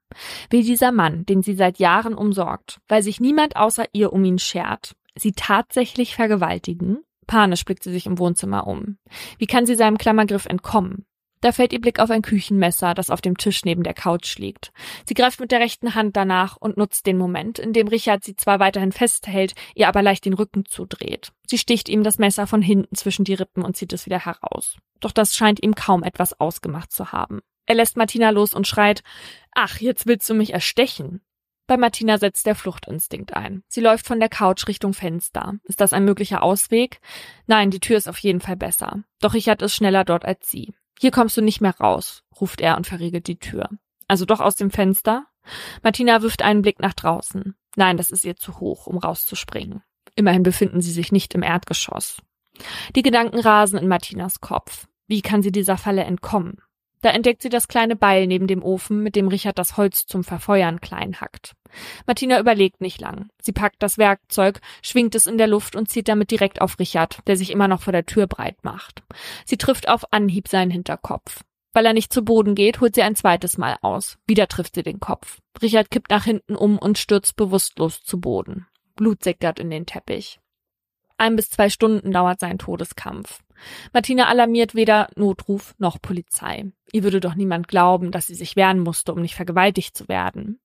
Wie dieser Mann, den sie seit Jahren umsorgt, weil sich niemand außer ihr um ihn schert, sie tatsächlich vergewaltigen? Panisch blickt sie sich im Wohnzimmer um. Wie kann sie seinem Klammergriff entkommen? Da fällt ihr Blick auf ein Küchenmesser, das auf dem Tisch neben der Couch liegt. Sie greift mit der rechten Hand danach und nutzt den Moment, in dem Richard sie zwar weiterhin festhält, ihr aber leicht den Rücken zudreht. Sie sticht ihm das Messer von hinten zwischen die Rippen und zieht es wieder heraus. Doch das scheint ihm kaum etwas ausgemacht zu haben. Er lässt Martina los und schreit, Ach, jetzt willst du mich erstechen. Bei Martina setzt der Fluchtinstinkt ein. Sie läuft von der Couch Richtung Fenster. Ist das ein möglicher Ausweg? Nein, die Tür ist auf jeden Fall besser. Doch Richard ist schneller dort als sie. Hier kommst du nicht mehr raus, ruft er und verriegelt die Tür. Also doch aus dem Fenster? Martina wirft einen Blick nach draußen. Nein, das ist ihr zu hoch, um rauszuspringen. Immerhin befinden sie sich nicht im Erdgeschoss. Die Gedanken rasen in Martinas Kopf. Wie kann sie dieser Falle entkommen? Da entdeckt sie das kleine Beil neben dem Ofen, mit dem Richard das Holz zum Verfeuern klein hackt. Martina überlegt nicht lang. Sie packt das Werkzeug, schwingt es in der Luft und zieht damit direkt auf Richard, der sich immer noch vor der Tür breit macht. Sie trifft auf Anhieb seinen Hinterkopf. Weil er nicht zu Boden geht, holt sie ein zweites Mal aus. Wieder trifft sie den Kopf. Richard kippt nach hinten um und stürzt bewusstlos zu Boden. Blut sickert in den Teppich. Ein bis zwei Stunden dauert sein Todeskampf. Martina alarmiert weder Notruf noch Polizei. Ihr würde doch niemand glauben, dass sie sich wehren musste, um nicht vergewaltigt zu werden.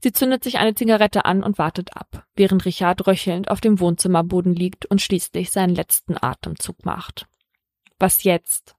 Sie zündet sich eine Zigarette an und wartet ab, während Richard röchelnd auf dem Wohnzimmerboden liegt und schließlich seinen letzten Atemzug macht. Was jetzt?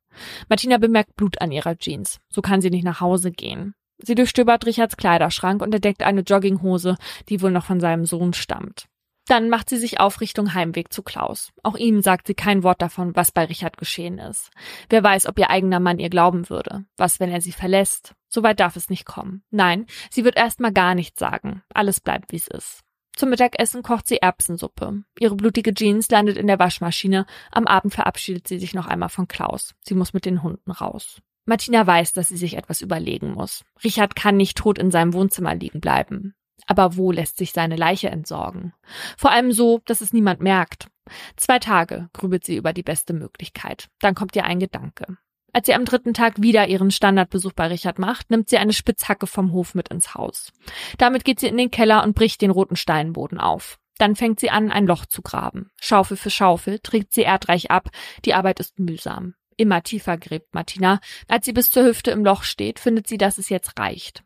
Martina bemerkt Blut an ihrer Jeans. So kann sie nicht nach Hause gehen. Sie durchstöbert Richards Kleiderschrank und entdeckt eine Jogginghose, die wohl noch von seinem Sohn stammt. Dann macht sie sich auf Richtung Heimweg zu Klaus. Auch ihm sagt sie kein Wort davon, was bei Richard geschehen ist. Wer weiß, ob ihr eigener Mann ihr glauben würde. Was, wenn er sie verlässt? Soweit darf es nicht kommen. Nein, sie wird erstmal gar nichts sagen. Alles bleibt, wie es ist. Zum Mittagessen kocht sie Erbsensuppe. Ihre blutige Jeans landet in der Waschmaschine. Am Abend verabschiedet sie sich noch einmal von Klaus. Sie muss mit den Hunden raus. Martina weiß, dass sie sich etwas überlegen muss. Richard kann nicht tot in seinem Wohnzimmer liegen bleiben. Aber wo lässt sich seine Leiche entsorgen? Vor allem so, dass es niemand merkt. Zwei Tage grübelt sie über die beste Möglichkeit. Dann kommt ihr ein Gedanke. Als sie am dritten Tag wieder ihren Standardbesuch bei Richard macht, nimmt sie eine Spitzhacke vom Hof mit ins Haus. Damit geht sie in den Keller und bricht den roten Steinboden auf. Dann fängt sie an, ein Loch zu graben. Schaufel für Schaufel trägt sie erdreich ab. Die Arbeit ist mühsam. Immer tiefer gräbt Martina. Als sie bis zur Hüfte im Loch steht, findet sie, dass es jetzt reicht.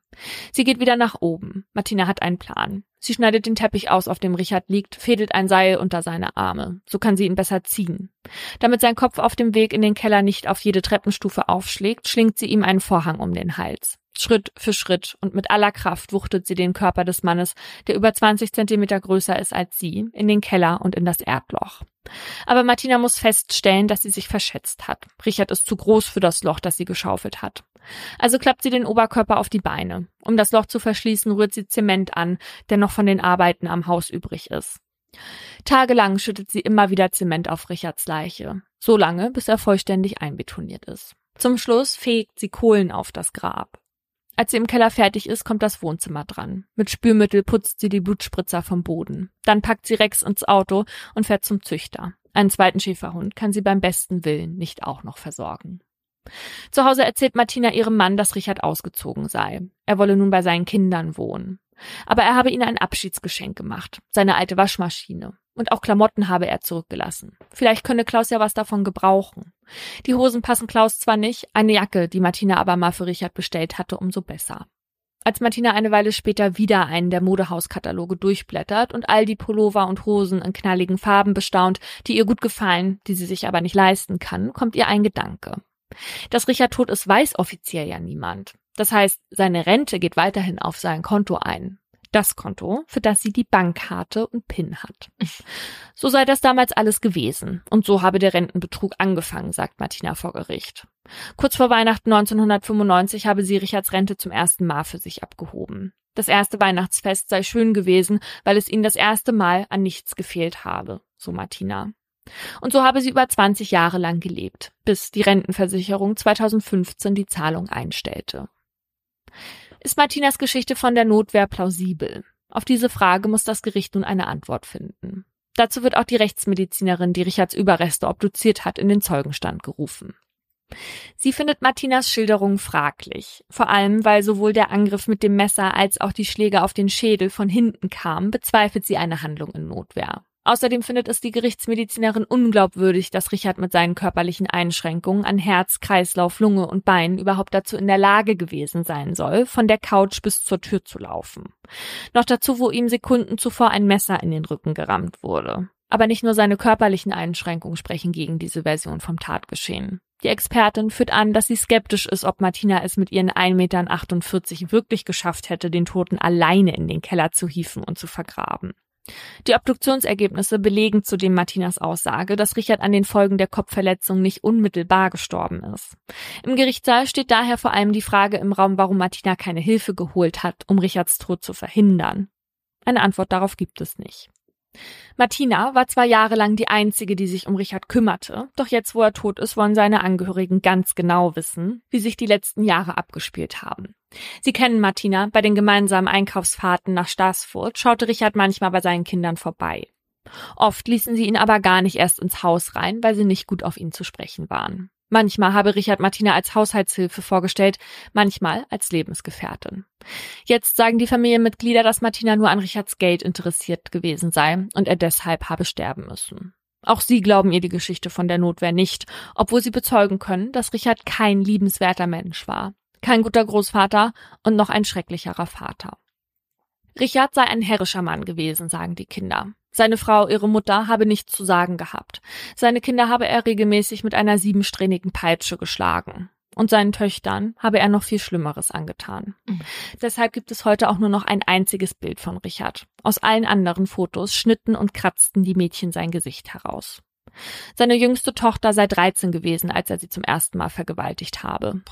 Sie geht wieder nach oben. Martina hat einen Plan. Sie schneidet den Teppich aus, auf dem Richard liegt, fädelt ein Seil unter seine Arme. So kann sie ihn besser ziehen. Damit sein Kopf auf dem Weg in den Keller nicht auf jede Treppenstufe aufschlägt, schlingt sie ihm einen Vorhang um den Hals. Schritt für Schritt und mit aller Kraft wuchtet sie den Körper des Mannes, der über 20 Zentimeter größer ist als sie, in den Keller und in das Erdloch. Aber Martina muss feststellen, dass sie sich verschätzt hat. Richard ist zu groß für das Loch, das sie geschaufelt hat. Also klappt sie den Oberkörper auf die Beine. Um das Loch zu verschließen, rührt sie Zement an, der noch von den Arbeiten am Haus übrig ist. Tagelang schüttet sie immer wieder Zement auf Richards Leiche. So lange, bis er vollständig einbetoniert ist. Zum Schluss fegt sie Kohlen auf das Grab. Als sie im Keller fertig ist, kommt das Wohnzimmer dran. Mit Spülmittel putzt sie die Blutspritzer vom Boden. Dann packt sie Rex ins Auto und fährt zum Züchter. Einen zweiten Schäferhund kann sie beim besten Willen nicht auch noch versorgen. Zu Hause erzählt Martina ihrem Mann, dass Richard ausgezogen sei. Er wolle nun bei seinen Kindern wohnen. Aber er habe ihnen ein Abschiedsgeschenk gemacht, seine alte Waschmaschine. Und auch Klamotten habe er zurückgelassen. Vielleicht könne Klaus ja was davon gebrauchen. Die Hosen passen Klaus zwar nicht, eine Jacke, die Martina aber mal für Richard bestellt hatte, umso besser. Als Martina eine Weile später wieder einen der Modehauskataloge durchblättert und all die Pullover und Hosen in knalligen Farben bestaunt, die ihr gut gefallen, die sie sich aber nicht leisten kann, kommt ihr ein Gedanke. Dass Richard tot ist, weiß offiziell ja niemand. Das heißt, seine Rente geht weiterhin auf sein Konto ein das Konto, für das sie die Bankkarte und PIN hat. So sei das damals alles gewesen. Und so habe der Rentenbetrug angefangen, sagt Martina vor Gericht. Kurz vor Weihnachten 1995 habe sie Richards Rente zum ersten Mal für sich abgehoben. Das erste Weihnachtsfest sei schön gewesen, weil es ihnen das erste Mal an nichts gefehlt habe, so Martina. Und so habe sie über 20 Jahre lang gelebt, bis die Rentenversicherung 2015 die Zahlung einstellte. Ist Martinas Geschichte von der Notwehr plausibel? Auf diese Frage muss das Gericht nun eine Antwort finden. Dazu wird auch die Rechtsmedizinerin, die Richards Überreste obduziert hat, in den Zeugenstand gerufen. Sie findet Martinas Schilderung fraglich, vor allem weil sowohl der Angriff mit dem Messer als auch die Schläge auf den Schädel von hinten kamen, bezweifelt sie eine Handlung in Notwehr. Außerdem findet es die Gerichtsmedizinerin unglaubwürdig, dass Richard mit seinen körperlichen Einschränkungen an Herz, Kreislauf, Lunge und Beinen überhaupt dazu in der Lage gewesen sein soll, von der Couch bis zur Tür zu laufen. Noch dazu, wo ihm Sekunden zuvor ein Messer in den Rücken gerammt wurde. Aber nicht nur seine körperlichen Einschränkungen sprechen gegen diese Version vom Tatgeschehen. Die Expertin führt an, dass sie skeptisch ist, ob Martina es mit ihren 1,48 Metern wirklich geschafft hätte, den Toten alleine in den Keller zu hieven und zu vergraben. Die Obduktionsergebnisse belegen zudem Martinas Aussage, dass Richard an den Folgen der Kopfverletzung nicht unmittelbar gestorben ist. Im Gerichtssaal steht daher vor allem die Frage im Raum, warum Martina keine Hilfe geholt hat, um Richards Tod zu verhindern. Eine Antwort darauf gibt es nicht. Martina war zwar jahrelang die einzige, die sich um Richard kümmerte, doch jetzt, wo er tot ist, wollen seine Angehörigen ganz genau wissen, wie sich die letzten Jahre abgespielt haben. Sie kennen Martina, bei den gemeinsamen Einkaufsfahrten nach Staßfurt schaute Richard manchmal bei seinen Kindern vorbei. Oft ließen sie ihn aber gar nicht erst ins Haus rein, weil sie nicht gut auf ihn zu sprechen waren. Manchmal habe Richard Martina als Haushaltshilfe vorgestellt, manchmal als Lebensgefährtin. Jetzt sagen die Familienmitglieder, dass Martina nur an Richards Geld interessiert gewesen sei und er deshalb habe sterben müssen. Auch sie glauben ihr die Geschichte von der Notwehr nicht, obwohl sie bezeugen können, dass Richard kein liebenswerter Mensch war, kein guter Großvater und noch ein schrecklicherer Vater. Richard sei ein herrischer Mann gewesen, sagen die Kinder. Seine Frau, ihre Mutter, habe nichts zu sagen gehabt. Seine Kinder habe er regelmäßig mit einer siebensträhnigen Peitsche geschlagen. Und seinen Töchtern habe er noch viel Schlimmeres angetan. Mhm. Deshalb gibt es heute auch nur noch ein einziges Bild von Richard. Aus allen anderen Fotos schnitten und kratzten die Mädchen sein Gesicht heraus. Seine jüngste Tochter sei 13 gewesen, als er sie zum ersten Mal vergewaltigt habe.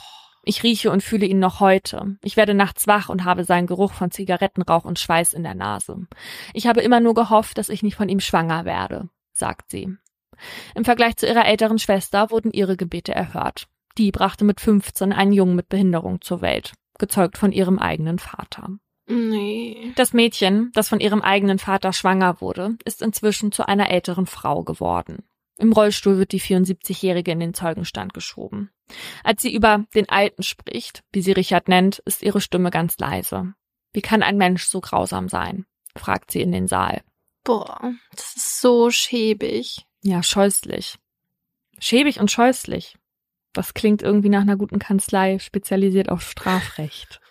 Ich rieche und fühle ihn noch heute. Ich werde nachts wach und habe seinen Geruch von Zigarettenrauch und Schweiß in der Nase. Ich habe immer nur gehofft, dass ich nicht von ihm schwanger werde, sagt sie. Im Vergleich zu ihrer älteren Schwester wurden ihre Gebete erhört. Die brachte mit 15 einen Jungen mit Behinderung zur Welt, gezeugt von ihrem eigenen Vater. Nee. Das Mädchen, das von ihrem eigenen Vater schwanger wurde, ist inzwischen zu einer älteren Frau geworden. Im Rollstuhl wird die 74-Jährige in den Zeugenstand geschoben. Als sie über den Alten spricht, wie sie Richard nennt, ist ihre Stimme ganz leise. Wie kann ein Mensch so grausam sein? fragt sie in den Saal. Boah, das ist so schäbig. Ja, scheußlich. Schäbig und scheußlich. Das klingt irgendwie nach einer guten Kanzlei, spezialisiert auf Strafrecht.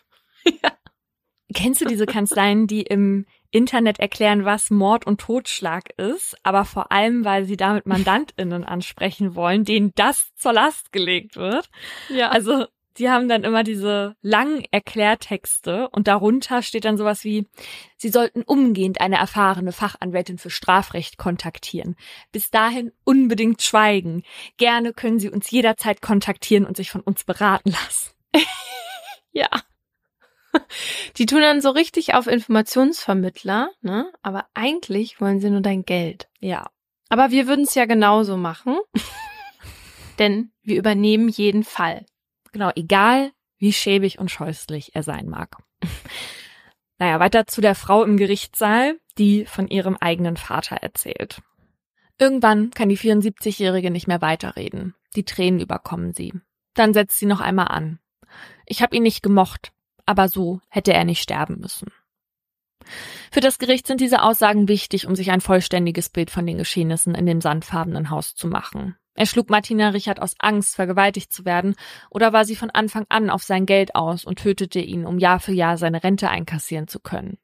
ja. <laughs> Kennst du diese Kanzleien, die im Internet erklären, was Mord und Totschlag ist, aber vor allem, weil sie damit MandantInnen <laughs> ansprechen wollen, denen das zur Last gelegt wird? Ja. Also die haben dann immer diese langen Erklärtexte und darunter steht dann sowas wie, Sie sollten umgehend eine erfahrene Fachanwältin für Strafrecht kontaktieren. Bis dahin unbedingt schweigen. Gerne können Sie uns jederzeit kontaktieren und sich von uns beraten lassen. <laughs> ja. <laughs> Die tun dann so richtig auf Informationsvermittler, ne? Aber eigentlich wollen sie nur dein Geld. Ja. Aber wir würden es ja genauso machen. <laughs> Denn wir übernehmen jeden Fall. Genau, egal wie schäbig und scheußlich er sein mag. <laughs> naja, weiter zu der Frau im Gerichtssaal, die von ihrem eigenen Vater erzählt. Irgendwann kann die 74-Jährige nicht mehr weiterreden. Die Tränen überkommen sie. Dann setzt sie noch einmal an. Ich habe ihn nicht gemocht, aber so hätte er nicht sterben müssen. Für das Gericht sind diese Aussagen wichtig, um sich ein vollständiges Bild von den Geschehnissen in dem sandfarbenen Haus zu machen. Er schlug Martina Richard aus Angst, vergewaltigt zu werden, oder war sie von Anfang an auf sein Geld aus und tötete ihn, um Jahr für Jahr seine Rente einkassieren zu können?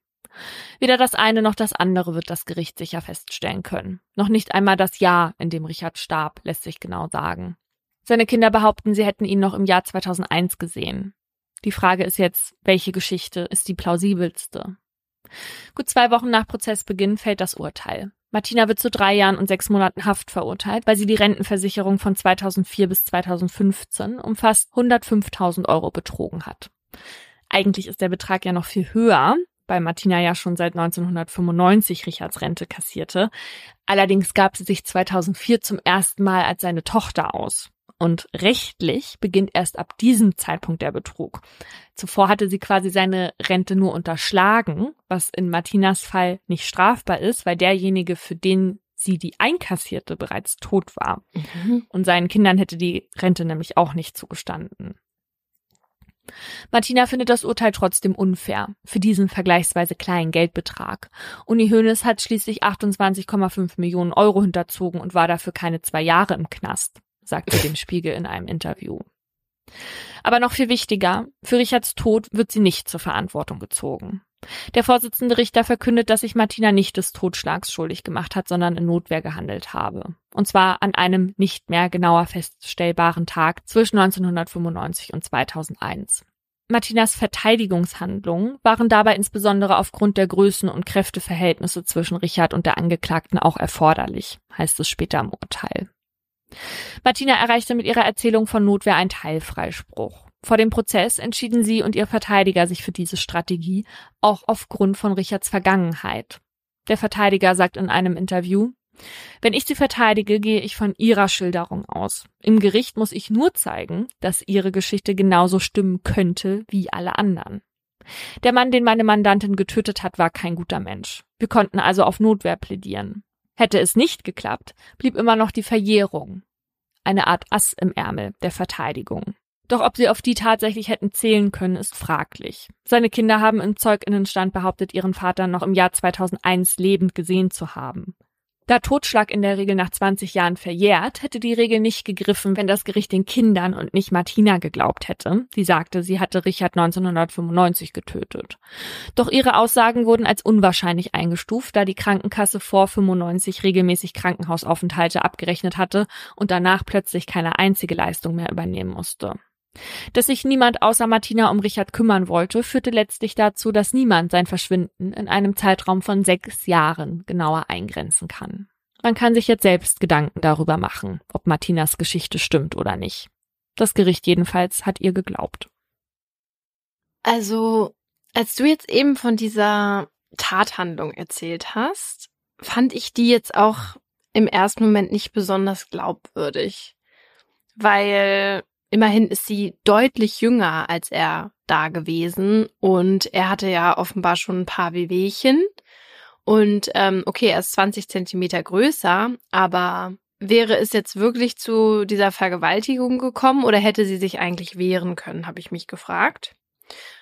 Weder das eine noch das andere wird das Gericht sicher feststellen können. Noch nicht einmal das Jahr, in dem Richard starb, lässt sich genau sagen. Seine Kinder behaupten, sie hätten ihn noch im Jahr 2001 gesehen. Die Frage ist jetzt, welche Geschichte ist die plausibelste? Gut zwei Wochen nach Prozessbeginn fällt das Urteil. Martina wird zu drei Jahren und sechs Monaten Haft verurteilt, weil sie die Rentenversicherung von 2004 bis 2015 um fast 105.000 Euro betrogen hat. Eigentlich ist der Betrag ja noch viel höher, weil Martina ja schon seit 1995 Richards Rente kassierte. Allerdings gab sie sich 2004 zum ersten Mal als seine Tochter aus. Und rechtlich beginnt erst ab diesem Zeitpunkt der Betrug. Zuvor hatte sie quasi seine Rente nur unterschlagen, was in Martinas Fall nicht strafbar ist, weil derjenige, für den sie die einkassierte, bereits tot war. Mhm. Und seinen Kindern hätte die Rente nämlich auch nicht zugestanden. Martina findet das Urteil trotzdem unfair für diesen vergleichsweise kleinen Geldbetrag. Uni Hoeneß hat schließlich 28,5 Millionen Euro hinterzogen und war dafür keine zwei Jahre im Knast sagte dem Spiegel in einem Interview. Aber noch viel wichtiger, für Richards Tod wird sie nicht zur Verantwortung gezogen. Der Vorsitzende Richter verkündet, dass sich Martina nicht des Totschlags schuldig gemacht hat, sondern in Notwehr gehandelt habe. Und zwar an einem nicht mehr genauer feststellbaren Tag zwischen 1995 und 2001. Martinas Verteidigungshandlungen waren dabei insbesondere aufgrund der Größen- und Kräfteverhältnisse zwischen Richard und der Angeklagten auch erforderlich, heißt es später im Urteil. Martina erreichte mit ihrer Erzählung von Notwehr einen Teilfreispruch. Vor dem Prozess entschieden sie und ihr Verteidiger sich für diese Strategie, auch aufgrund von Richards Vergangenheit. Der Verteidiger sagt in einem Interview, wenn ich sie verteidige, gehe ich von ihrer Schilderung aus. Im Gericht muss ich nur zeigen, dass ihre Geschichte genauso stimmen könnte wie alle anderen. Der Mann, den meine Mandantin getötet hat, war kein guter Mensch. Wir konnten also auf Notwehr plädieren. Hätte es nicht geklappt, blieb immer noch die Verjährung. Eine Art Ass im Ärmel der Verteidigung. Doch ob sie auf die tatsächlich hätten zählen können, ist fraglich. Seine Kinder haben im Zeuginnenstand behauptet, ihren Vater noch im Jahr 2001 lebend gesehen zu haben. Da Totschlag in der Regel nach 20 Jahren verjährt, hätte die Regel nicht gegriffen, wenn das Gericht den Kindern und nicht Martina geglaubt hätte. Sie sagte, sie hatte Richard 1995 getötet. Doch ihre Aussagen wurden als unwahrscheinlich eingestuft, da die Krankenkasse vor 95 regelmäßig Krankenhausaufenthalte abgerechnet hatte und danach plötzlich keine einzige Leistung mehr übernehmen musste. Dass sich niemand außer Martina um Richard kümmern wollte, führte letztlich dazu, dass niemand sein Verschwinden in einem Zeitraum von sechs Jahren genauer eingrenzen kann. Man kann sich jetzt selbst Gedanken darüber machen, ob Martinas Geschichte stimmt oder nicht. Das Gericht jedenfalls hat ihr geglaubt. Also, als du jetzt eben von dieser Tathandlung erzählt hast, fand ich die jetzt auch im ersten Moment nicht besonders glaubwürdig. Weil Immerhin ist sie deutlich jünger als er da gewesen und er hatte ja offenbar schon ein paar Wehwehchen. Und ähm, okay, er ist 20 Zentimeter größer, aber wäre es jetzt wirklich zu dieser Vergewaltigung gekommen oder hätte sie sich eigentlich wehren können, habe ich mich gefragt.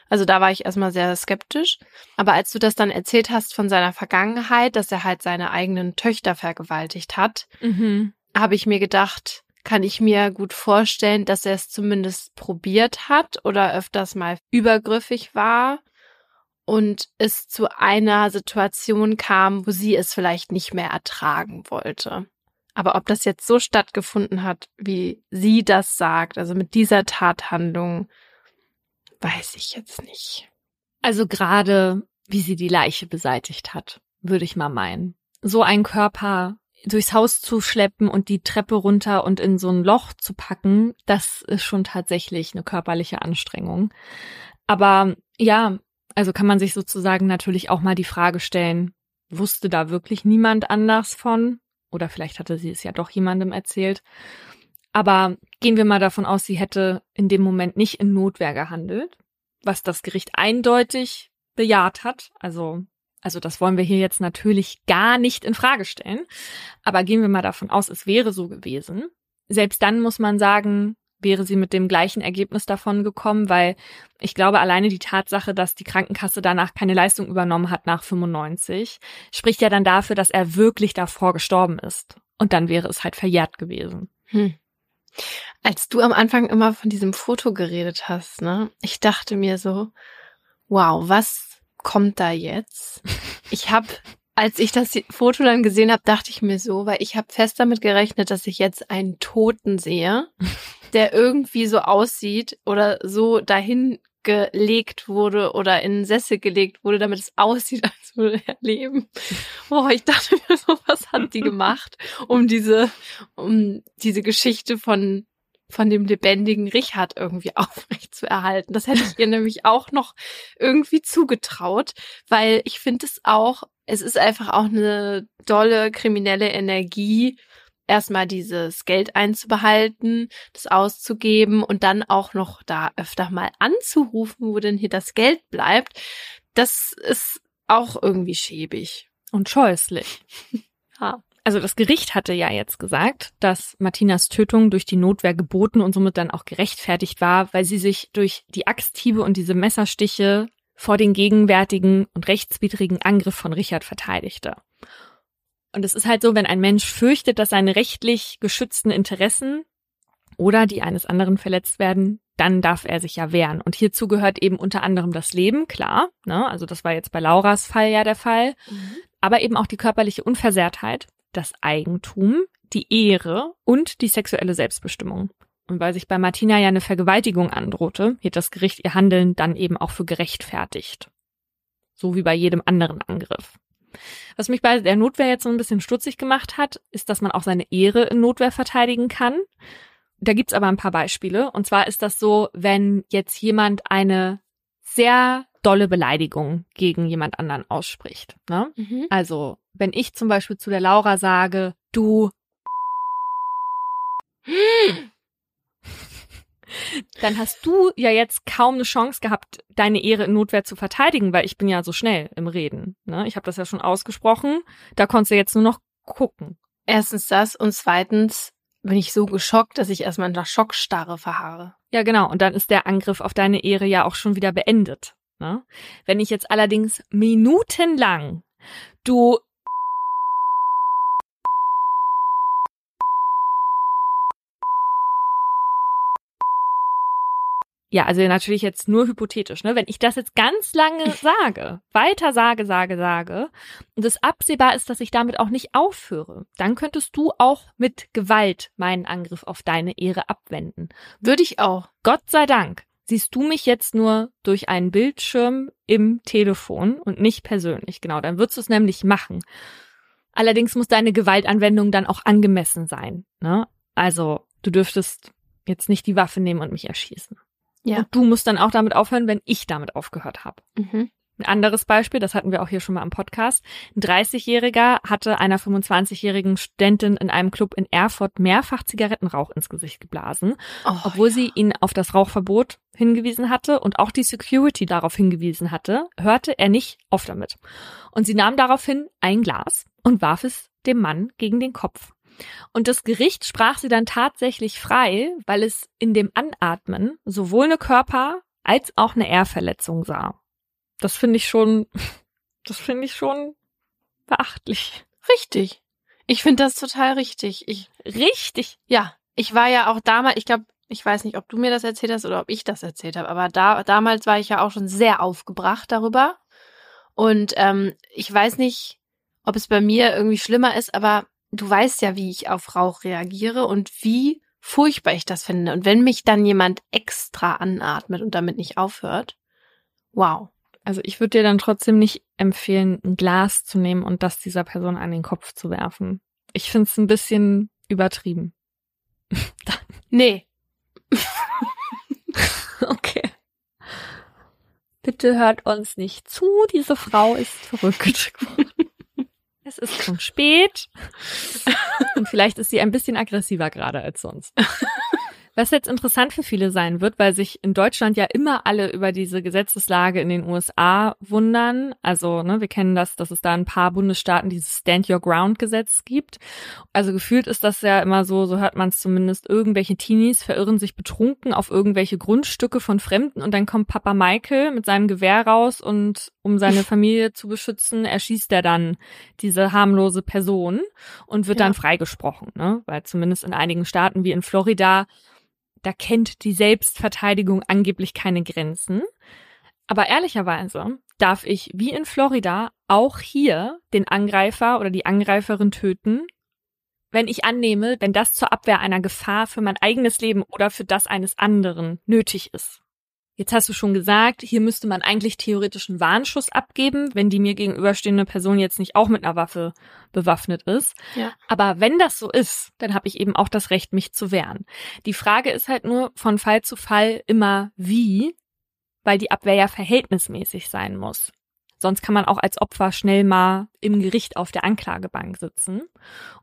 Also da war ich erstmal sehr skeptisch. Aber als du das dann erzählt hast von seiner Vergangenheit, dass er halt seine eigenen Töchter vergewaltigt hat, mhm. habe ich mir gedacht, kann ich mir gut vorstellen, dass er es zumindest probiert hat oder öfters mal übergriffig war und es zu einer Situation kam, wo sie es vielleicht nicht mehr ertragen wollte. Aber ob das jetzt so stattgefunden hat, wie sie das sagt, also mit dieser Tathandlung, weiß ich jetzt nicht. Also gerade, wie sie die Leiche beseitigt hat, würde ich mal meinen. So ein Körper durchs Haus zu schleppen und die Treppe runter und in so ein Loch zu packen, das ist schon tatsächlich eine körperliche Anstrengung. Aber ja, also kann man sich sozusagen natürlich auch mal die Frage stellen, wusste da wirklich niemand anders von? Oder vielleicht hatte sie es ja doch jemandem erzählt. Aber gehen wir mal davon aus, sie hätte in dem Moment nicht in Notwehr gehandelt, was das Gericht eindeutig bejaht hat. Also also das wollen wir hier jetzt natürlich gar nicht in Frage stellen. Aber gehen wir mal davon aus, es wäre so gewesen. Selbst dann muss man sagen, wäre sie mit dem gleichen Ergebnis davon gekommen, weil ich glaube, alleine die Tatsache, dass die Krankenkasse danach keine Leistung übernommen hat nach 95, spricht ja dann dafür, dass er wirklich davor gestorben ist. Und dann wäre es halt verjährt gewesen. Hm. Als du am Anfang immer von diesem Foto geredet hast, ne, ich dachte mir so, wow, was kommt da jetzt? Ich habe, als ich das Foto dann gesehen habe, dachte ich mir so, weil ich habe fest damit gerechnet, dass ich jetzt einen Toten sehe, <laughs> der irgendwie so aussieht oder so dahin gelegt wurde oder in einen Sessel gelegt wurde, damit es aussieht, <laughs> als würde er leben. Oh, ich dachte mir so, was hat die gemacht, um diese, um diese Geschichte von von dem lebendigen Richard irgendwie <laughs> aufrecht zu erhalten. Das hätte ich ihr nämlich auch noch irgendwie zugetraut, weil ich finde es auch, es ist einfach auch eine dolle kriminelle Energie, erstmal dieses Geld einzubehalten, das auszugeben und dann auch noch da öfter mal anzurufen, wo denn hier das Geld bleibt. Das ist auch irgendwie schäbig. Und scheußlich. <laughs> ja. Also das Gericht hatte ja jetzt gesagt, dass Martinas Tötung durch die Notwehr geboten und somit dann auch gerechtfertigt war, weil sie sich durch die Axthiebe und diese Messerstiche vor den gegenwärtigen und rechtswidrigen Angriff von Richard verteidigte. Und es ist halt so, wenn ein Mensch fürchtet, dass seine rechtlich geschützten Interessen oder die eines anderen verletzt werden, dann darf er sich ja wehren. Und hierzu gehört eben unter anderem das Leben, klar. Ne? Also das war jetzt bei Lauras Fall ja der Fall. Mhm. Aber eben auch die körperliche Unversehrtheit das Eigentum, die Ehre und die sexuelle Selbstbestimmung. Und weil sich bei Martina ja eine Vergewaltigung androhte, hielt das Gericht ihr Handeln dann eben auch für gerechtfertigt. So wie bei jedem anderen Angriff. Was mich bei der Notwehr jetzt so ein bisschen stutzig gemacht hat, ist, dass man auch seine Ehre in Notwehr verteidigen kann. Da gibt's aber ein paar Beispiele. Und zwar ist das so, wenn jetzt jemand eine sehr dolle Beleidigung gegen jemand anderen ausspricht. Ne? Mhm. Also wenn ich zum Beispiel zu der Laura sage, du, <gasps> dann hast du ja jetzt kaum eine Chance gehabt, deine Ehre in Notwehr zu verteidigen, weil ich bin ja so schnell im Reden. Ne? Ich habe das ja schon ausgesprochen. Da konntest du jetzt nur noch gucken. Erstens das und zweitens bin ich so geschockt, dass ich erstmal in der Schockstarre verharre. Ja, genau. Und dann ist der Angriff auf deine Ehre ja auch schon wieder beendet. Ne? Wenn ich jetzt allerdings minutenlang du Ja, also natürlich jetzt nur hypothetisch, ne? Wenn ich das jetzt ganz lange <laughs> sage, weiter sage, sage, sage, und es absehbar ist, dass ich damit auch nicht aufhöre, dann könntest du auch mit Gewalt meinen Angriff auf deine Ehre abwenden. Würde ich auch. Gott sei Dank siehst du mich jetzt nur durch einen Bildschirm im Telefon und nicht persönlich. Genau, dann würdest du es nämlich machen. Allerdings muss deine Gewaltanwendung dann auch angemessen sein. Ne? Also du dürftest jetzt nicht die Waffe nehmen und mich erschießen. Ja. Und du musst dann auch damit aufhören, wenn ich damit aufgehört habe. Mhm. Ein anderes Beispiel, das hatten wir auch hier schon mal am Podcast. Ein 30-Jähriger hatte einer 25-jährigen Studentin in einem Club in Erfurt mehrfach Zigarettenrauch ins Gesicht geblasen, oh, obwohl ja. sie ihn auf das Rauchverbot hingewiesen hatte und auch die Security darauf hingewiesen hatte, hörte er nicht auf damit. Und sie nahm daraufhin ein Glas und warf es dem Mann gegen den Kopf. Und das Gericht sprach sie dann tatsächlich frei, weil es in dem Anatmen sowohl eine Körper- als auch eine Ehrverletzung sah. Das finde ich schon, <laughs> das finde ich schon beachtlich. Richtig. Ich finde das total richtig. Ich, richtig. Ja, Ich war ja auch damals, ich glaube, ich weiß nicht, ob du mir das erzählt hast oder ob ich das erzählt habe, aber da damals war ich ja auch schon sehr aufgebracht darüber. Und ähm, ich weiß nicht, ob es bei mir irgendwie schlimmer ist, aber du weißt ja, wie ich auf Rauch reagiere und wie furchtbar ich das finde. Und wenn mich dann jemand extra anatmet und damit nicht aufhört, wow. Also ich würde dir dann trotzdem nicht empfehlen, ein Glas zu nehmen und das dieser Person an den Kopf zu werfen. Ich finde es ein bisschen übertrieben. <laughs> nee. <laughs> okay. Bitte hört uns nicht zu, diese Frau ist verrückt geworden. <laughs> Es ist schon spät. Und vielleicht ist sie ein bisschen aggressiver gerade als sonst. Was jetzt interessant für viele sein wird, weil sich in Deutschland ja immer alle über diese Gesetzeslage in den USA wundern. Also, ne, wir kennen das, dass es da ein paar Bundesstaaten dieses Stand Your Ground Gesetz gibt. Also gefühlt ist das ja immer so, so hört man es zumindest, irgendwelche Teenies verirren sich betrunken auf irgendwelche Grundstücke von Fremden und dann kommt Papa Michael mit seinem Gewehr raus und um seine Familie zu beschützen, erschießt er dann diese harmlose Person und wird ja. dann freigesprochen, ne? Weil zumindest in einigen Staaten wie in Florida da kennt die Selbstverteidigung angeblich keine Grenzen. Aber ehrlicherweise darf ich wie in Florida auch hier den Angreifer oder die Angreiferin töten, wenn ich annehme, wenn das zur Abwehr einer Gefahr für mein eigenes Leben oder für das eines anderen nötig ist. Jetzt hast du schon gesagt, hier müsste man eigentlich theoretisch einen Warnschuss abgeben, wenn die mir gegenüberstehende Person jetzt nicht auch mit einer Waffe bewaffnet ist. Ja. Aber wenn das so ist, dann habe ich eben auch das Recht, mich zu wehren. Die Frage ist halt nur von Fall zu Fall immer wie, weil die Abwehr ja verhältnismäßig sein muss. Sonst kann man auch als Opfer schnell mal im Gericht auf der Anklagebank sitzen.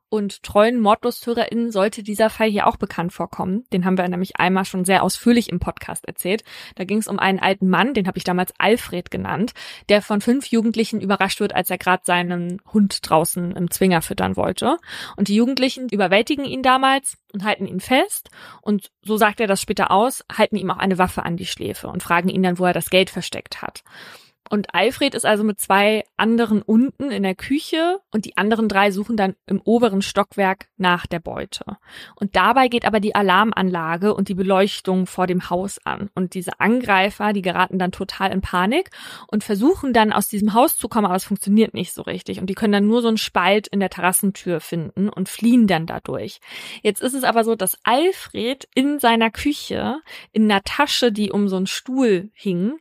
Und treuen MordlusthörerInnen sollte dieser Fall hier auch bekannt vorkommen. Den haben wir nämlich einmal schon sehr ausführlich im Podcast erzählt. Da ging es um einen alten Mann, den habe ich damals Alfred genannt, der von fünf Jugendlichen überrascht wird, als er gerade seinen Hund draußen im Zwinger füttern wollte. Und die Jugendlichen überwältigen ihn damals und halten ihn fest. Und so sagt er das später aus, halten ihm auch eine Waffe an die Schläfe und fragen ihn dann, wo er das Geld versteckt hat. Und Alfred ist also mit zwei anderen unten in der Küche und die anderen drei suchen dann im oberen Stockwerk nach der Beute. Und dabei geht aber die Alarmanlage und die Beleuchtung vor dem Haus an. Und diese Angreifer, die geraten dann total in Panik und versuchen dann aus diesem Haus zu kommen, aber es funktioniert nicht so richtig. Und die können dann nur so einen Spalt in der Terrassentür finden und fliehen dann dadurch. Jetzt ist es aber so, dass Alfred in seiner Küche in einer Tasche, die um so einen Stuhl hing,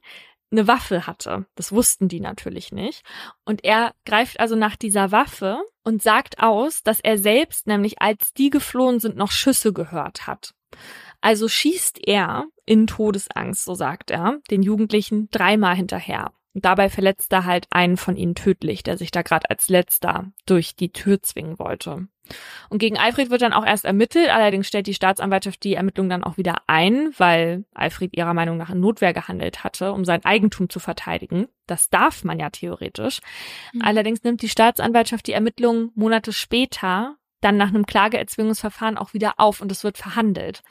eine Waffe hatte. Das wussten die natürlich nicht. Und er greift also nach dieser Waffe und sagt aus, dass er selbst nämlich, als die geflohen sind, noch Schüsse gehört hat. Also schießt er in Todesangst, so sagt er, den Jugendlichen dreimal hinterher. Und dabei verletzt er halt einen von ihnen tödlich, der sich da gerade als letzter durch die Tür zwingen wollte. Und gegen Alfred wird dann auch erst ermittelt, allerdings stellt die Staatsanwaltschaft die Ermittlungen dann auch wieder ein, weil Alfred ihrer Meinung nach in Notwehr gehandelt hatte, um sein Eigentum zu verteidigen. Das darf man ja theoretisch. Mhm. Allerdings nimmt die Staatsanwaltschaft die Ermittlungen Monate später dann nach einem Klageerzwingungsverfahren auch wieder auf und es wird verhandelt.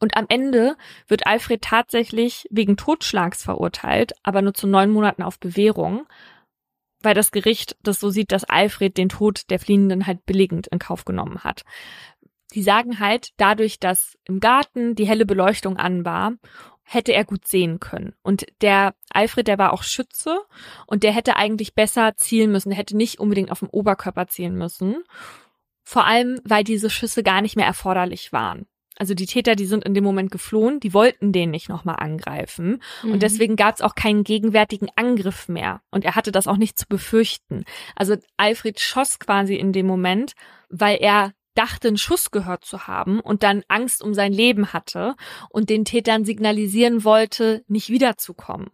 Und am Ende wird Alfred tatsächlich wegen Totschlags verurteilt, aber nur zu neun Monaten auf Bewährung, weil das Gericht das so sieht, dass Alfred den Tod der Fliehenden halt billigend in Kauf genommen hat. Die sagen halt, dadurch, dass im Garten die helle Beleuchtung an war, hätte er gut sehen können. Und der Alfred, der war auch Schütze und der hätte eigentlich besser zielen müssen, der hätte nicht unbedingt auf dem Oberkörper zielen müssen. Vor allem, weil diese Schüsse gar nicht mehr erforderlich waren. Also die Täter, die sind in dem Moment geflohen, die wollten den nicht nochmal angreifen. Mhm. Und deswegen gab es auch keinen gegenwärtigen Angriff mehr. Und er hatte das auch nicht zu befürchten. Also Alfred schoss quasi in dem Moment, weil er dachte, einen Schuss gehört zu haben und dann Angst um sein Leben hatte und den Tätern signalisieren wollte, nicht wiederzukommen.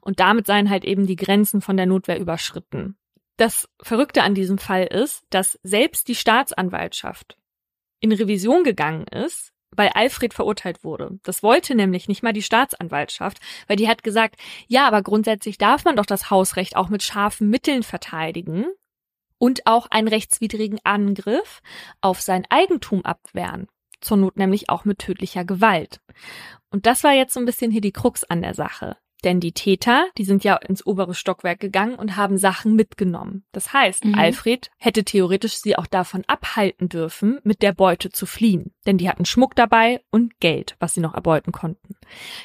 Und damit seien halt eben die Grenzen von der Notwehr überschritten. Das Verrückte an diesem Fall ist, dass selbst die Staatsanwaltschaft in Revision gegangen ist, weil Alfred verurteilt wurde. Das wollte nämlich nicht mal die Staatsanwaltschaft, weil die hat gesagt, ja, aber grundsätzlich darf man doch das Hausrecht auch mit scharfen Mitteln verteidigen und auch einen rechtswidrigen Angriff auf sein Eigentum abwehren. Zur Not nämlich auch mit tödlicher Gewalt. Und das war jetzt so ein bisschen hier die Krux an der Sache. Denn die Täter, die sind ja ins obere Stockwerk gegangen und haben Sachen mitgenommen. Das heißt, mhm. Alfred hätte theoretisch sie auch davon abhalten dürfen, mit der Beute zu fliehen. Denn die hatten Schmuck dabei und Geld, was sie noch erbeuten konnten.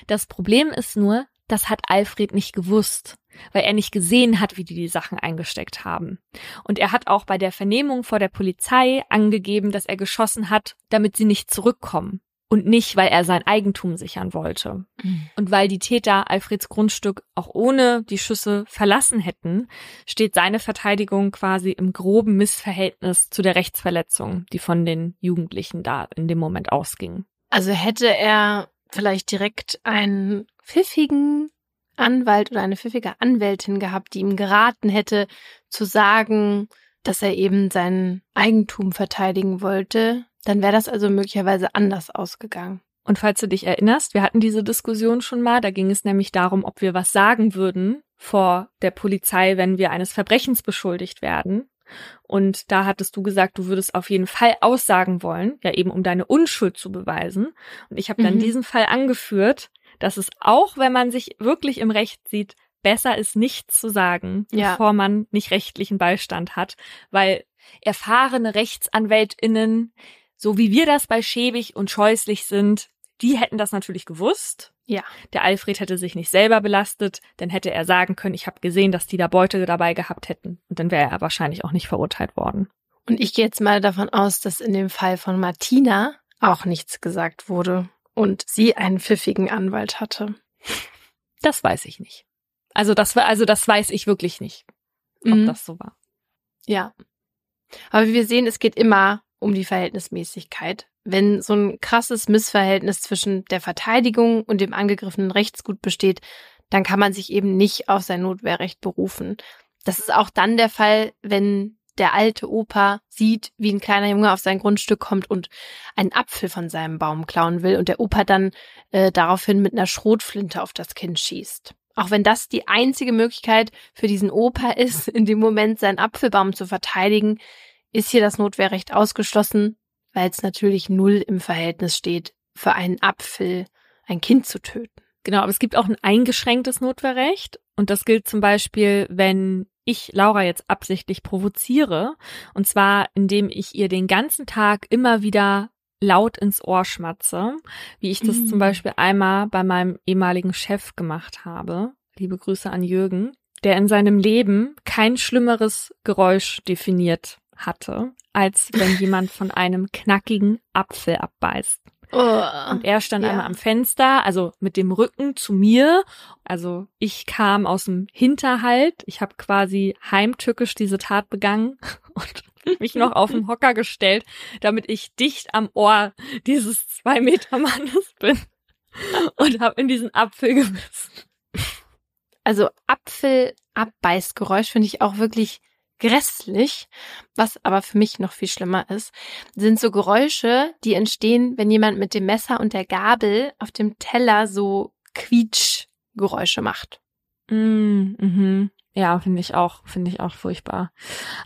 Das Problem ist nur, das hat Alfred nicht gewusst, weil er nicht gesehen hat, wie die die Sachen eingesteckt haben. Und er hat auch bei der Vernehmung vor der Polizei angegeben, dass er geschossen hat, damit sie nicht zurückkommen und nicht, weil er sein Eigentum sichern wollte. Mhm. Und weil die Täter Alfreds Grundstück auch ohne die Schüsse verlassen hätten, steht seine Verteidigung quasi im groben Missverhältnis zu der Rechtsverletzung, die von den Jugendlichen da in dem Moment ausging. Also hätte er vielleicht direkt einen pfiffigen Anwalt oder eine pfiffige Anwältin gehabt, die ihm geraten hätte, zu sagen, dass er eben sein Eigentum verteidigen wollte, dann wäre das also möglicherweise anders ausgegangen. Und falls du dich erinnerst, wir hatten diese Diskussion schon mal, da ging es nämlich darum, ob wir was sagen würden vor der Polizei, wenn wir eines Verbrechens beschuldigt werden. Und da hattest du gesagt, du würdest auf jeden Fall aussagen wollen, ja eben um deine Unschuld zu beweisen. Und ich habe dann mhm. diesen Fall angeführt, dass es auch, wenn man sich wirklich im Recht sieht, besser ist, nichts zu sagen, ja. bevor man nicht rechtlichen Beistand hat, weil erfahrene Rechtsanwältinnen so wie wir das bei Schäbig und Scheußlich sind, die hätten das natürlich gewusst. Ja. Der Alfred hätte sich nicht selber belastet, dann hätte er sagen können, ich habe gesehen, dass die da Beute dabei gehabt hätten. Und dann wäre er wahrscheinlich auch nicht verurteilt worden. Und ich gehe jetzt mal davon aus, dass in dem Fall von Martina auch nichts gesagt wurde und sie einen pfiffigen Anwalt hatte. Das weiß ich nicht. Also das war, also das weiß ich wirklich nicht, ob mhm. das so war. Ja. Aber wie wir sehen, es geht immer um die Verhältnismäßigkeit. Wenn so ein krasses Missverhältnis zwischen der Verteidigung und dem angegriffenen Rechtsgut besteht, dann kann man sich eben nicht auf sein Notwehrrecht berufen. Das ist auch dann der Fall, wenn der alte Opa sieht, wie ein kleiner Junge auf sein Grundstück kommt und einen Apfel von seinem Baum klauen will und der Opa dann äh, daraufhin mit einer Schrotflinte auf das Kind schießt. Auch wenn das die einzige Möglichkeit für diesen Opa <laughs> ist, in dem Moment seinen Apfelbaum zu verteidigen, ist hier das Notwehrrecht ausgeschlossen, weil es natürlich null im Verhältnis steht, für einen Apfel ein Kind zu töten. Genau, aber es gibt auch ein eingeschränktes Notwehrrecht und das gilt zum Beispiel, wenn ich Laura jetzt absichtlich provoziere und zwar indem ich ihr den ganzen Tag immer wieder laut ins Ohr schmatze, wie ich das mhm. zum Beispiel einmal bei meinem ehemaligen Chef gemacht habe. Liebe Grüße an Jürgen, der in seinem Leben kein schlimmeres Geräusch definiert hatte, als wenn <laughs> jemand von einem knackigen Apfel abbeißt. Oh, und er stand ja. einmal am Fenster, also mit dem Rücken zu mir. Also ich kam aus dem Hinterhalt. Ich habe quasi heimtückisch diese Tat begangen <laughs> und mich noch auf den Hocker gestellt, damit ich dicht am Ohr dieses zwei Meter Mannes bin <laughs> und habe in diesen Apfel gebissen. Also Apfelabbeißgeräusch finde ich auch wirklich grässlich. Was aber für mich noch viel schlimmer ist, sind so Geräusche, die entstehen, wenn jemand mit dem Messer und der Gabel auf dem Teller so Quietschgeräusche macht. Mm, mhm. Ja, finde ich auch, finde ich auch furchtbar.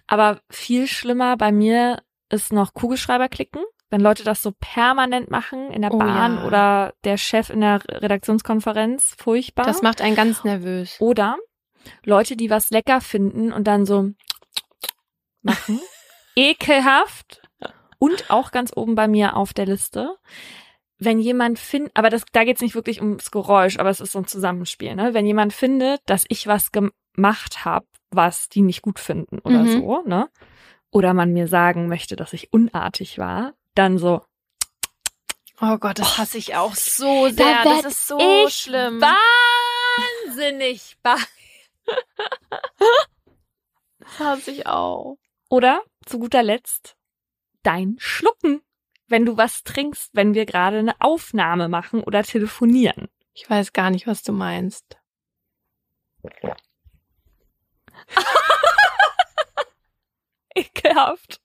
Aber viel schlimmer bei mir ist noch Kugelschreiber klicken. Wenn Leute das so permanent machen in der oh, Bahn ja. oder der Chef in der Redaktionskonferenz, furchtbar. Das macht einen ganz nervös. Oder Leute, die was lecker finden und dann so machen. Ekelhaft. Und auch ganz oben bei mir auf der Liste. Wenn jemand findet, aber das, da geht's nicht wirklich ums Geräusch, aber es ist so ein Zusammenspiel, ne? Wenn jemand findet, dass ich was gemacht habe, was die nicht gut finden oder mhm. so, ne? Oder man mir sagen möchte, dass ich unartig war, dann so. Oh Gott, das hasse ich auch so sehr. Da das ist so ich schlimm. Wahnsinnig. das hasse ich auch. Oder zu guter Letzt dein Schlucken, wenn du was trinkst, wenn wir gerade eine Aufnahme machen oder telefonieren. Ich weiß gar nicht, was du meinst. <laughs> Ekelhaft.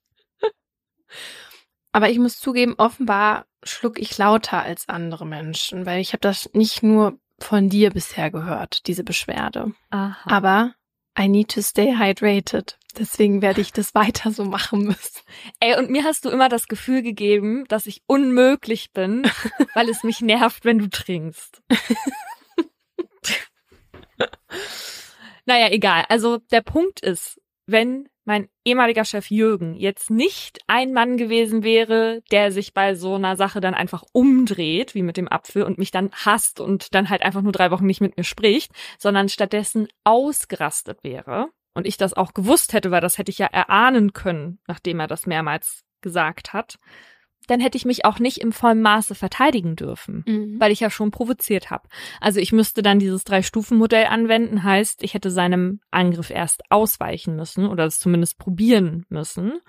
Aber ich muss zugeben, offenbar schluck ich lauter als andere Menschen, weil ich habe das nicht nur von dir bisher gehört, diese Beschwerde. Aha. Aber I need to stay hydrated. Deswegen werde ich das <laughs> weiter so machen müssen. Ey, und mir hast du immer das Gefühl gegeben, dass ich unmöglich bin, <laughs> weil es mich nervt, wenn du trinkst. <laughs> Naja, egal. Also der Punkt ist, wenn mein ehemaliger Chef Jürgen jetzt nicht ein Mann gewesen wäre, der sich bei so einer Sache dann einfach umdreht, wie mit dem Apfel, und mich dann hasst und dann halt einfach nur drei Wochen nicht mit mir spricht, sondern stattdessen ausgerastet wäre und ich das auch gewusst hätte, weil das hätte ich ja erahnen können, nachdem er das mehrmals gesagt hat, dann hätte ich mich auch nicht im vollen Maße verteidigen dürfen, mhm. weil ich ja schon provoziert habe. Also ich müsste dann dieses Drei-Stufen-Modell anwenden, heißt, ich hätte seinem Angriff erst ausweichen müssen oder es zumindest probieren müssen.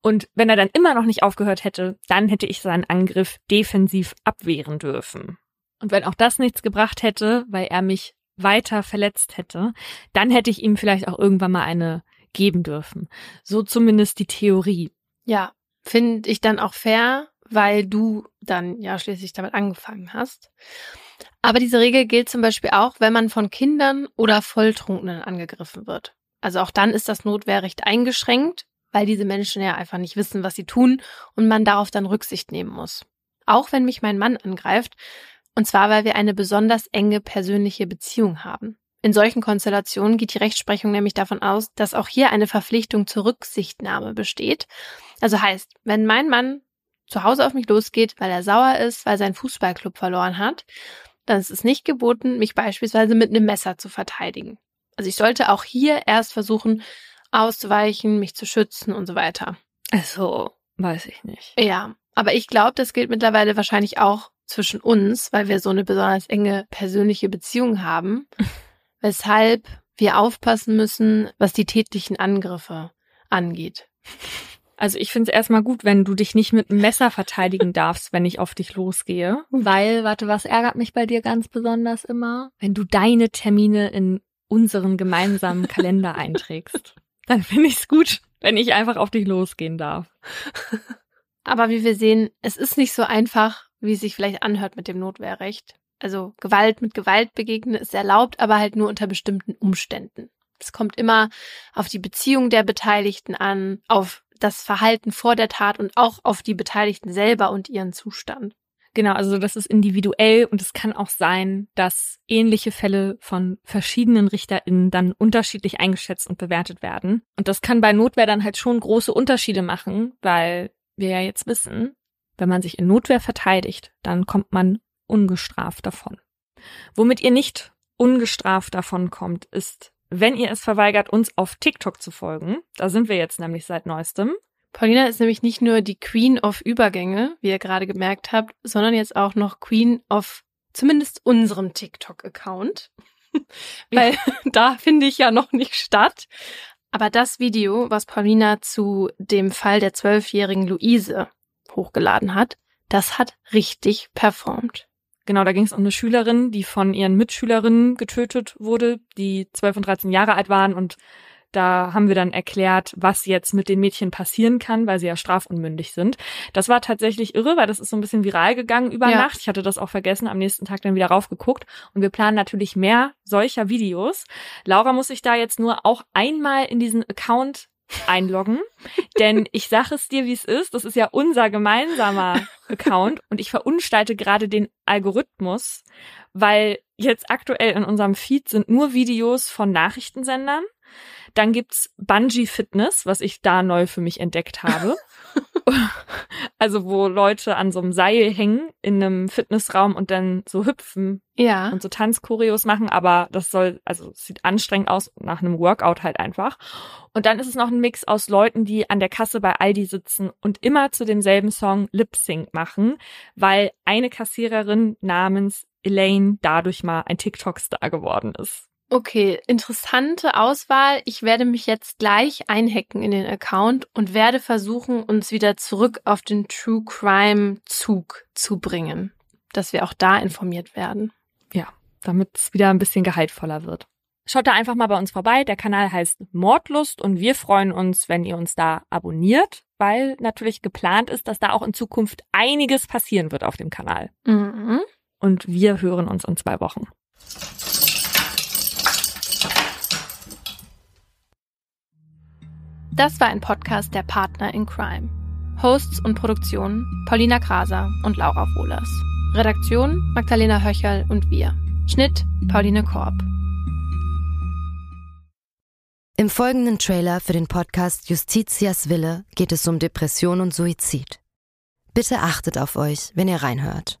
Und wenn er dann immer noch nicht aufgehört hätte, dann hätte ich seinen Angriff defensiv abwehren dürfen. Und wenn auch das nichts gebracht hätte, weil er mich weiter verletzt hätte, dann hätte ich ihm vielleicht auch irgendwann mal eine geben dürfen. So zumindest die Theorie. Ja, finde ich dann auch fair, weil du dann ja schließlich damit angefangen hast. Aber diese Regel gilt zum Beispiel auch, wenn man von Kindern oder Volltrunkenen angegriffen wird. Also auch dann ist das Notwehrrecht eingeschränkt, weil diese Menschen ja einfach nicht wissen, was sie tun und man darauf dann Rücksicht nehmen muss. Auch wenn mich mein Mann angreift, und zwar weil wir eine besonders enge persönliche Beziehung haben. In solchen Konstellationen geht die Rechtsprechung nämlich davon aus, dass auch hier eine Verpflichtung zur Rücksichtnahme besteht. Also heißt, wenn mein Mann zu Hause auf mich losgeht, weil er sauer ist, weil sein Fußballclub verloren hat, dann ist es nicht geboten, mich beispielsweise mit einem Messer zu verteidigen. Also ich sollte auch hier erst versuchen, auszuweichen, mich zu schützen und so weiter. Also, weiß ich nicht. Ja, aber ich glaube, das gilt mittlerweile wahrscheinlich auch zwischen uns, weil wir so eine besonders enge persönliche Beziehung haben. <laughs> weshalb wir aufpassen müssen, was die tätlichen Angriffe angeht. Also ich finde es erstmal gut, wenn du dich nicht mit einem Messer verteidigen darfst, wenn ich auf dich losgehe. Weil, warte, was ärgert mich bei dir ganz besonders immer? Wenn du deine Termine in unseren gemeinsamen Kalender einträgst. <laughs> Dann finde ich es gut, wenn ich einfach auf dich losgehen darf. Aber wie wir sehen, es ist nicht so einfach, wie es sich vielleicht anhört mit dem Notwehrrecht. Also Gewalt mit Gewalt begegnen ist erlaubt, aber halt nur unter bestimmten Umständen. Es kommt immer auf die Beziehung der Beteiligten an, auf das Verhalten vor der Tat und auch auf die Beteiligten selber und ihren Zustand. Genau, also das ist individuell und es kann auch sein, dass ähnliche Fälle von verschiedenen RichterInnen dann unterschiedlich eingeschätzt und bewertet werden. Und das kann bei Notwehr dann halt schon große Unterschiede machen, weil wir ja jetzt wissen, wenn man sich in Notwehr verteidigt, dann kommt man ungestraft davon. Womit ihr nicht ungestraft davon kommt, ist, wenn ihr es verweigert, uns auf TikTok zu folgen. Da sind wir jetzt nämlich seit neuestem. Paulina ist nämlich nicht nur die Queen of Übergänge, wie ihr gerade gemerkt habt, sondern jetzt auch noch Queen of zumindest unserem TikTok-Account. <laughs> Weil da finde ich ja noch nicht statt. Aber das Video, was Paulina zu dem Fall der zwölfjährigen Luise hochgeladen hat, das hat richtig performt. Genau, da ging es um eine Schülerin, die von ihren Mitschülerinnen getötet wurde, die 12 und 13 Jahre alt waren und da haben wir dann erklärt, was jetzt mit den Mädchen passieren kann, weil sie ja strafunmündig sind. Das war tatsächlich irre, weil das ist so ein bisschen viral gegangen über ja. Nacht. Ich hatte das auch vergessen, am nächsten Tag dann wieder raufgeguckt. Und wir planen natürlich mehr solcher Videos. Laura muss sich da jetzt nur auch einmal in diesen Account einloggen. Denn ich sage es dir, wie es ist. Das ist ja unser gemeinsamer Account und ich verunstalte gerade den Algorithmus, weil jetzt aktuell in unserem Feed sind nur Videos von Nachrichtensendern. Dann gibt's Bungee Fitness, was ich da neu für mich entdeckt habe. <laughs> also wo Leute an so einem Seil hängen in einem Fitnessraum und dann so hüpfen ja. und so Tanzchoreos machen, aber das soll, also es sieht anstrengend aus nach einem Workout halt einfach. Und dann ist es noch ein Mix aus Leuten, die an der Kasse bei Aldi sitzen und immer zu demselben Song Lip Sync machen, weil eine Kassiererin namens Elaine dadurch mal ein TikTok-Star geworden ist. Okay, interessante Auswahl. Ich werde mich jetzt gleich einhacken in den Account und werde versuchen, uns wieder zurück auf den True Crime Zug zu bringen, dass wir auch da informiert werden. Ja, damit es wieder ein bisschen gehaltvoller wird. Schaut da einfach mal bei uns vorbei. Der Kanal heißt Mordlust und wir freuen uns, wenn ihr uns da abonniert, weil natürlich geplant ist, dass da auch in Zukunft einiges passieren wird auf dem Kanal. Mhm. Und wir hören uns in zwei Wochen. Das war ein Podcast der Partner in Crime. Hosts und Produktion Paulina Kraser und Laura Wohlers. Redaktion Magdalena Höcherl und wir. Schnitt Pauline Korb. Im folgenden Trailer für den Podcast Justitias Wille geht es um Depression und Suizid. Bitte achtet auf euch, wenn ihr reinhört.